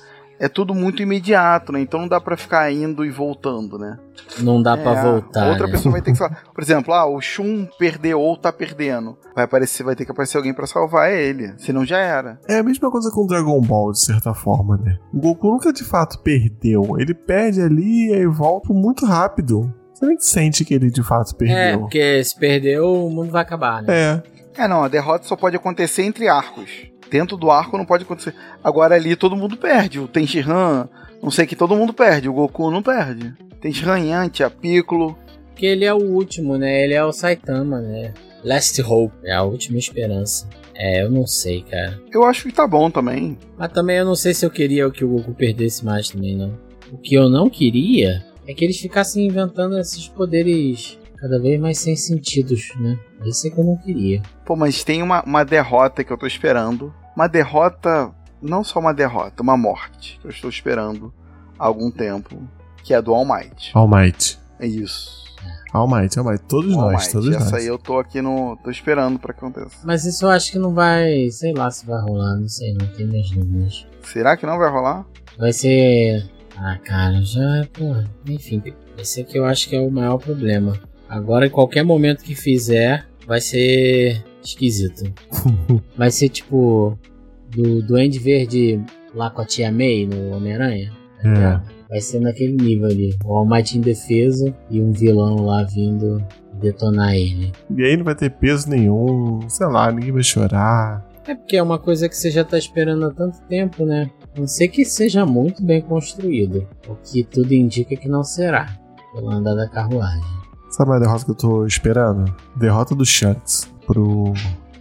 É tudo muito imediato, né? Então não dá pra ficar indo e voltando, né? Não dá É, pra voltar. Outra né? pessoa vai ter que falar. Por exemplo, ah, o Shun perdeu ou tá perdendo. Vai aparecer, vai ter que aparecer alguém pra salvar ele. Senão já era. É a mesma coisa com o Dragon Ball, de certa forma, né? O Goku nunca de fato perdeu. Ele perde ali e aí volta muito rápido. Você nem sente que ele de fato É, perdeu. porque se perdeu, o mundo vai acabar, né? É. É, não, a derrota só pode acontecer entre arcos. Dentro do arco não pode acontecer. Agora ali todo mundo perde. O Tenshinhan, não sei que todo mundo perde. O Goku não perde. Tenshinhan, Yantia, Piccolo. Porque ele é o último, né? Ele é o Saitama, né? Last Hope, é a última esperança. É, eu não sei, cara. Eu acho que tá bom também. Mas também eu não sei se eu queria que o Goku perdesse mais também, não. O que eu não queria é que eles ficassem inventando esses poderes cada vez mais sem sentidos, né? Isso é que eu não queria. Pô, mas tem uma, uma derrota que eu tô esperando. Uma derrota, não só uma derrota, uma morte que eu estou esperando há algum tempo. Que é do All Might. All Might. É isso. All Might, All Might. Todos All nós, Might. todos Essa nós. aí eu tô aqui no. tô esperando pra que aconteça. Mas isso eu acho que não vai. Sei lá se vai rolar, não sei, não tenho minhas dúvidas. Será que não vai rolar? Vai ser. Ah, cara, já. Pô, enfim, esse aqui eu acho que é o maior problema. Agora, em qualquer momento que fizer, vai ser esquisito. vai ser tipo. Do Duende Verde lá com a tia May no Homem-Aranha. tá É. ligado? Vai ser naquele nível ali. O All Might em defesa e um vilão lá vindo detonar ele. E aí não vai ter peso nenhum. Sei lá, ninguém vai chorar. É porque é uma coisa que você já tá esperando há tanto tempo, né? A não ser que seja muito bem construído. O que tudo indica que não será. Pelo andar da carruagem. Sabe a derrota que eu tô esperando? Derrota do Shanks pro,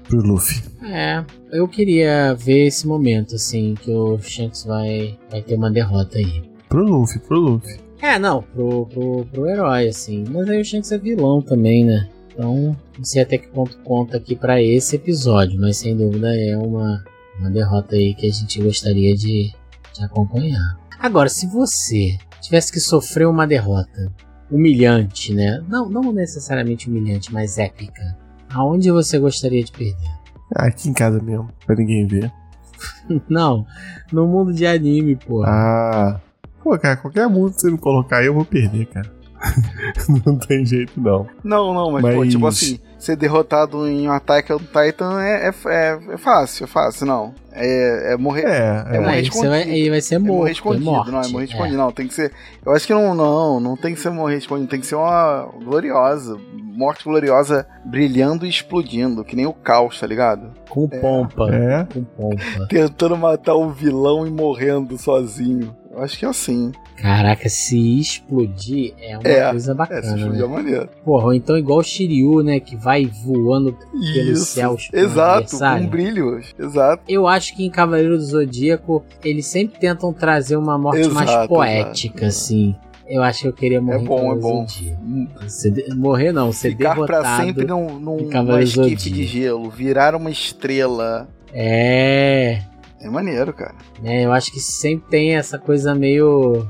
pro Luffy. É, eu queria ver esse momento, assim, que o Shanks vai, vai ter uma derrota aí. Pro Luffy, pro Luffy. É, não, pro, pro, pro herói, assim. Mas aí o Shanks é vilão também, né? Então, não sei até que ponto conta aqui pra esse episódio, mas sem dúvida é uma, uma derrota aí que a gente gostaria de, de acompanhar. Agora, se você tivesse que sofrer uma derrota humilhante, né? Não, não necessariamente humilhante, mas épica. Aonde você gostaria de perder? Aqui em casa mesmo, pra ninguém ver. Não, no mundo de anime, pô. Ah, Pô, cara, qualquer mundo que você me colocar aí, eu vou perder, cara. não tem jeito, não. Não, não, mas, pô, Mas- tipo assim, ser derrotado em um Attack on Titan é, é, é, é fácil, é fácil, não. É, é morrer. É, é. É morrer vai, escondido. aí vai ser É morto. morrer é escondido, morte, não, é morrer escondido, é. não. Tem que ser. Eu acho que não, não, não tem que ser morrer escondido, tem que ser uma gloriosa. Morte gloriosa brilhando e explodindo, que nem o caos, tá ligado? Com pompa. É. Com pompa. Tentando matar o vilão e morrendo sozinho. Eu acho que é assim. Caraca, se explodir é uma É, coisa É, se bacana, explodir é né? maneiro. Porra, ou então igual o Shiryu, né? Que vai voando pelos Isso. céus. pro Exato, com brilhos. Exato. Eu acho que em Cavaleiro do Zodíaco eles sempre tentam trazer uma morte mais Exato, poética, exato. assim. Eu acho que eu queria morrer É bom, é bom. Hum, de- Morrer não, ser Ficar pra derrotado. sempre num, num, numa Cavaleiro esquife de gelo, virar uma estrela. É, É maneiro, cara. né? Eu acho que sempre tem essa coisa meio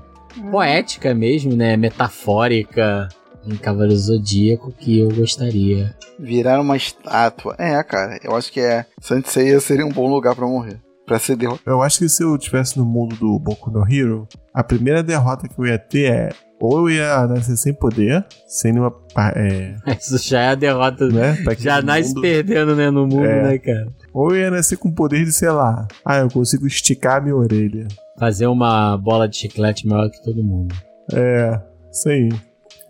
poética mesmo, né? Metafórica em Cavaleiro do Zodíaco que eu gostaria. Virar uma estátua. É, cara, eu acho que é. Saint Seiya seria um bom lugar pra morrer. Pra ser derrotado. Eu acho que se eu estivesse no mundo do Boku no Hero, a primeira derrota que eu ia ter é ou eu ia nascer sem poder, sem nenhuma. É, Isso já é a derrota. né? Já nasce mundo, perdendo, né, no mundo, É. né, cara? Ou eu ia nascer com poder de, sei lá, ah, eu consigo esticar a minha orelha. Fazer uma bola de chiclete maior que todo mundo. É, isso aí.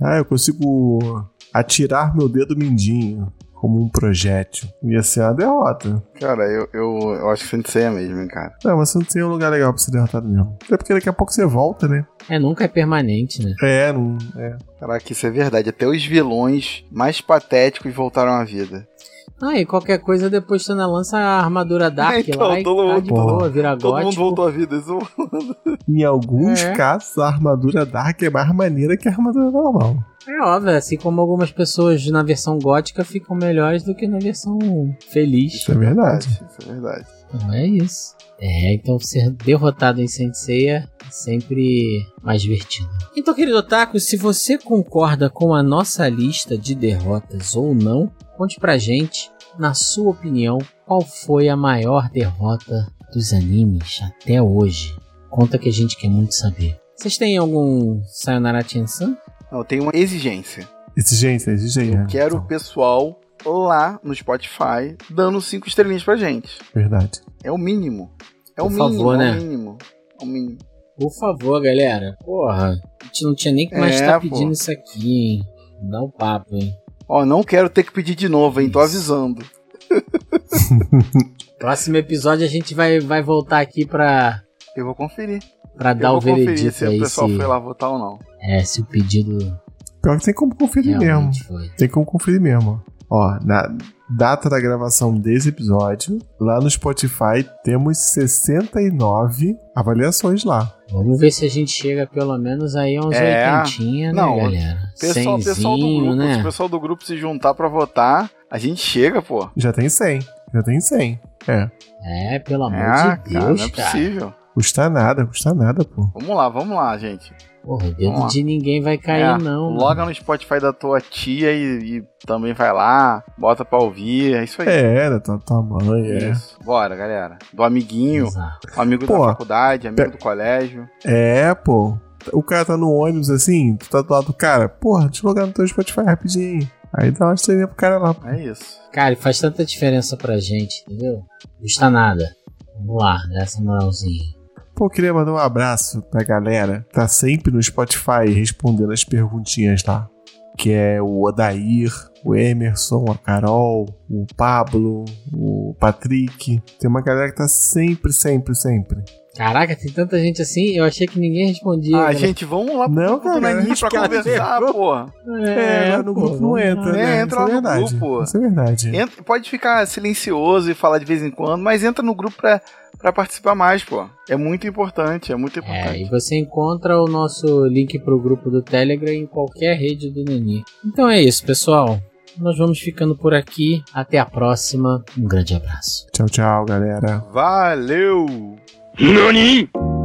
Ah, eu consigo atirar meu dedo mindinho como um projétil. Ia ser uma derrota. Cara, eu, eu, eu acho que Saint Seiya mesmo, hein, cara. Não, mas não tem um lugar legal pra ser derrotado mesmo. Até porque daqui a pouco você volta, né? É, nunca é permanente, né? É, não. É. Caraca, isso é verdade. Até os vilões mais patéticos voltaram à vida. Ah, e qualquer coisa depois você lança a armadura Dark Então, lá e todo tá mundo- de boa, vira Todo mundo gótico. voltou à vida. Isso... Em alguns É. casos, a armadura Dark é mais maneira que a armadura normal. É óbvio, assim como algumas pessoas na versão gótica ficam melhores do que na versão feliz. Isso é verdade. Isso é verdade. Então é isso. É, então ser derrotado em Senseiya é sempre mais divertido. Então, querido Otaku, se você concorda com a nossa lista de derrotas ou não, conte pra gente, na sua opinião, qual foi a maior derrota dos animes até hoje. Conta que a gente quer muito saber. Vocês têm algum Sayonara Chensan? Não, tem uma exigência. Exigência, exigência. Eu quero o pessoal lá no Spotify dando cinco estrelinhas pra gente. Verdade. É o mínimo. É o Por mínimo, favor, é né? o mínimo. É o mínimo. Por favor, galera. Porra, a gente não tinha nem que mais É, estar pô. pedindo isso aqui, hein? Dá um papo, hein? Ó, não quero ter que pedir de novo, hein? Tô Isso. avisando. Próximo episódio a gente vai, vai voltar aqui pra, Eu vou conferir. pra Eu dar vou o veredito se o aí pessoal se, foi lá votar ou não. é, se o pedido Pior que tem como conferir mesmo. realmente foi. Tem como conferir mesmo. Ó, na data da gravação desse episódio, lá no Spotify temos 69 avaliações lá. Vamos ver se a gente chega pelo menos aí a uns É. 80, né, Não, galera? Pessoal, pessoal do grupo, se o né? pessoal do grupo se juntar pra votar, a gente chega, pô. Já tem 100. Já tem 100. É. É, pelo amor Ah, de cara, Deus, não é cara. possível. Custa nada, custa nada, pô. Vamos lá, vamos lá, gente. Porra, dedo de ninguém vai cair, É, não. Loga mano. no Spotify da tua tia e, e também vai lá, bota pra ouvir, é isso aí. É, da tua, mãe, é. Isso. Bora, galera. Do amiguinho, Exato. amigo Pô, da faculdade, amigo do colégio. É, pô. O cara tá no ônibus assim, tu tá do lado do cara, porra, deixa eu logar no teu Spotify rapidinho. Aí dá uma estrelinha pro cara lá. pô. É isso. Cara, e faz tanta diferença pra gente, entendeu? Não custa nada. Vamos lá, dá essa moralzinha. Pô, eu queria mandar um abraço pra galera que tá sempre no Spotify respondendo as perguntinhas lá. Que é o Odair, o Emerson, a Carol, o Pablo, o Patrick. Tem uma galera que tá sempre, sempre, sempre. Caraca, tem tanta gente assim, eu achei que ninguém respondia. Ah, cara. gente, vamos lá pro Não, grupo do cara, Nani acho pra conversar, porra. É, lá no pô, grupo não entra, lá. né? É, entra Isso lá no verdade. grupo. Isso é verdade. Entra- pode ficar silencioso e falar de vez em quando, mas entra no grupo pra, pra participar mais, pô. É muito importante, é muito É, importante. e você encontra o nosso link pro grupo do Telegram em qualquer rede do Nani. Então é isso, pessoal. Nós vamos ficando por aqui. Até a próxima. Um grande abraço. Tchau, tchau, galera. Valeu! NANI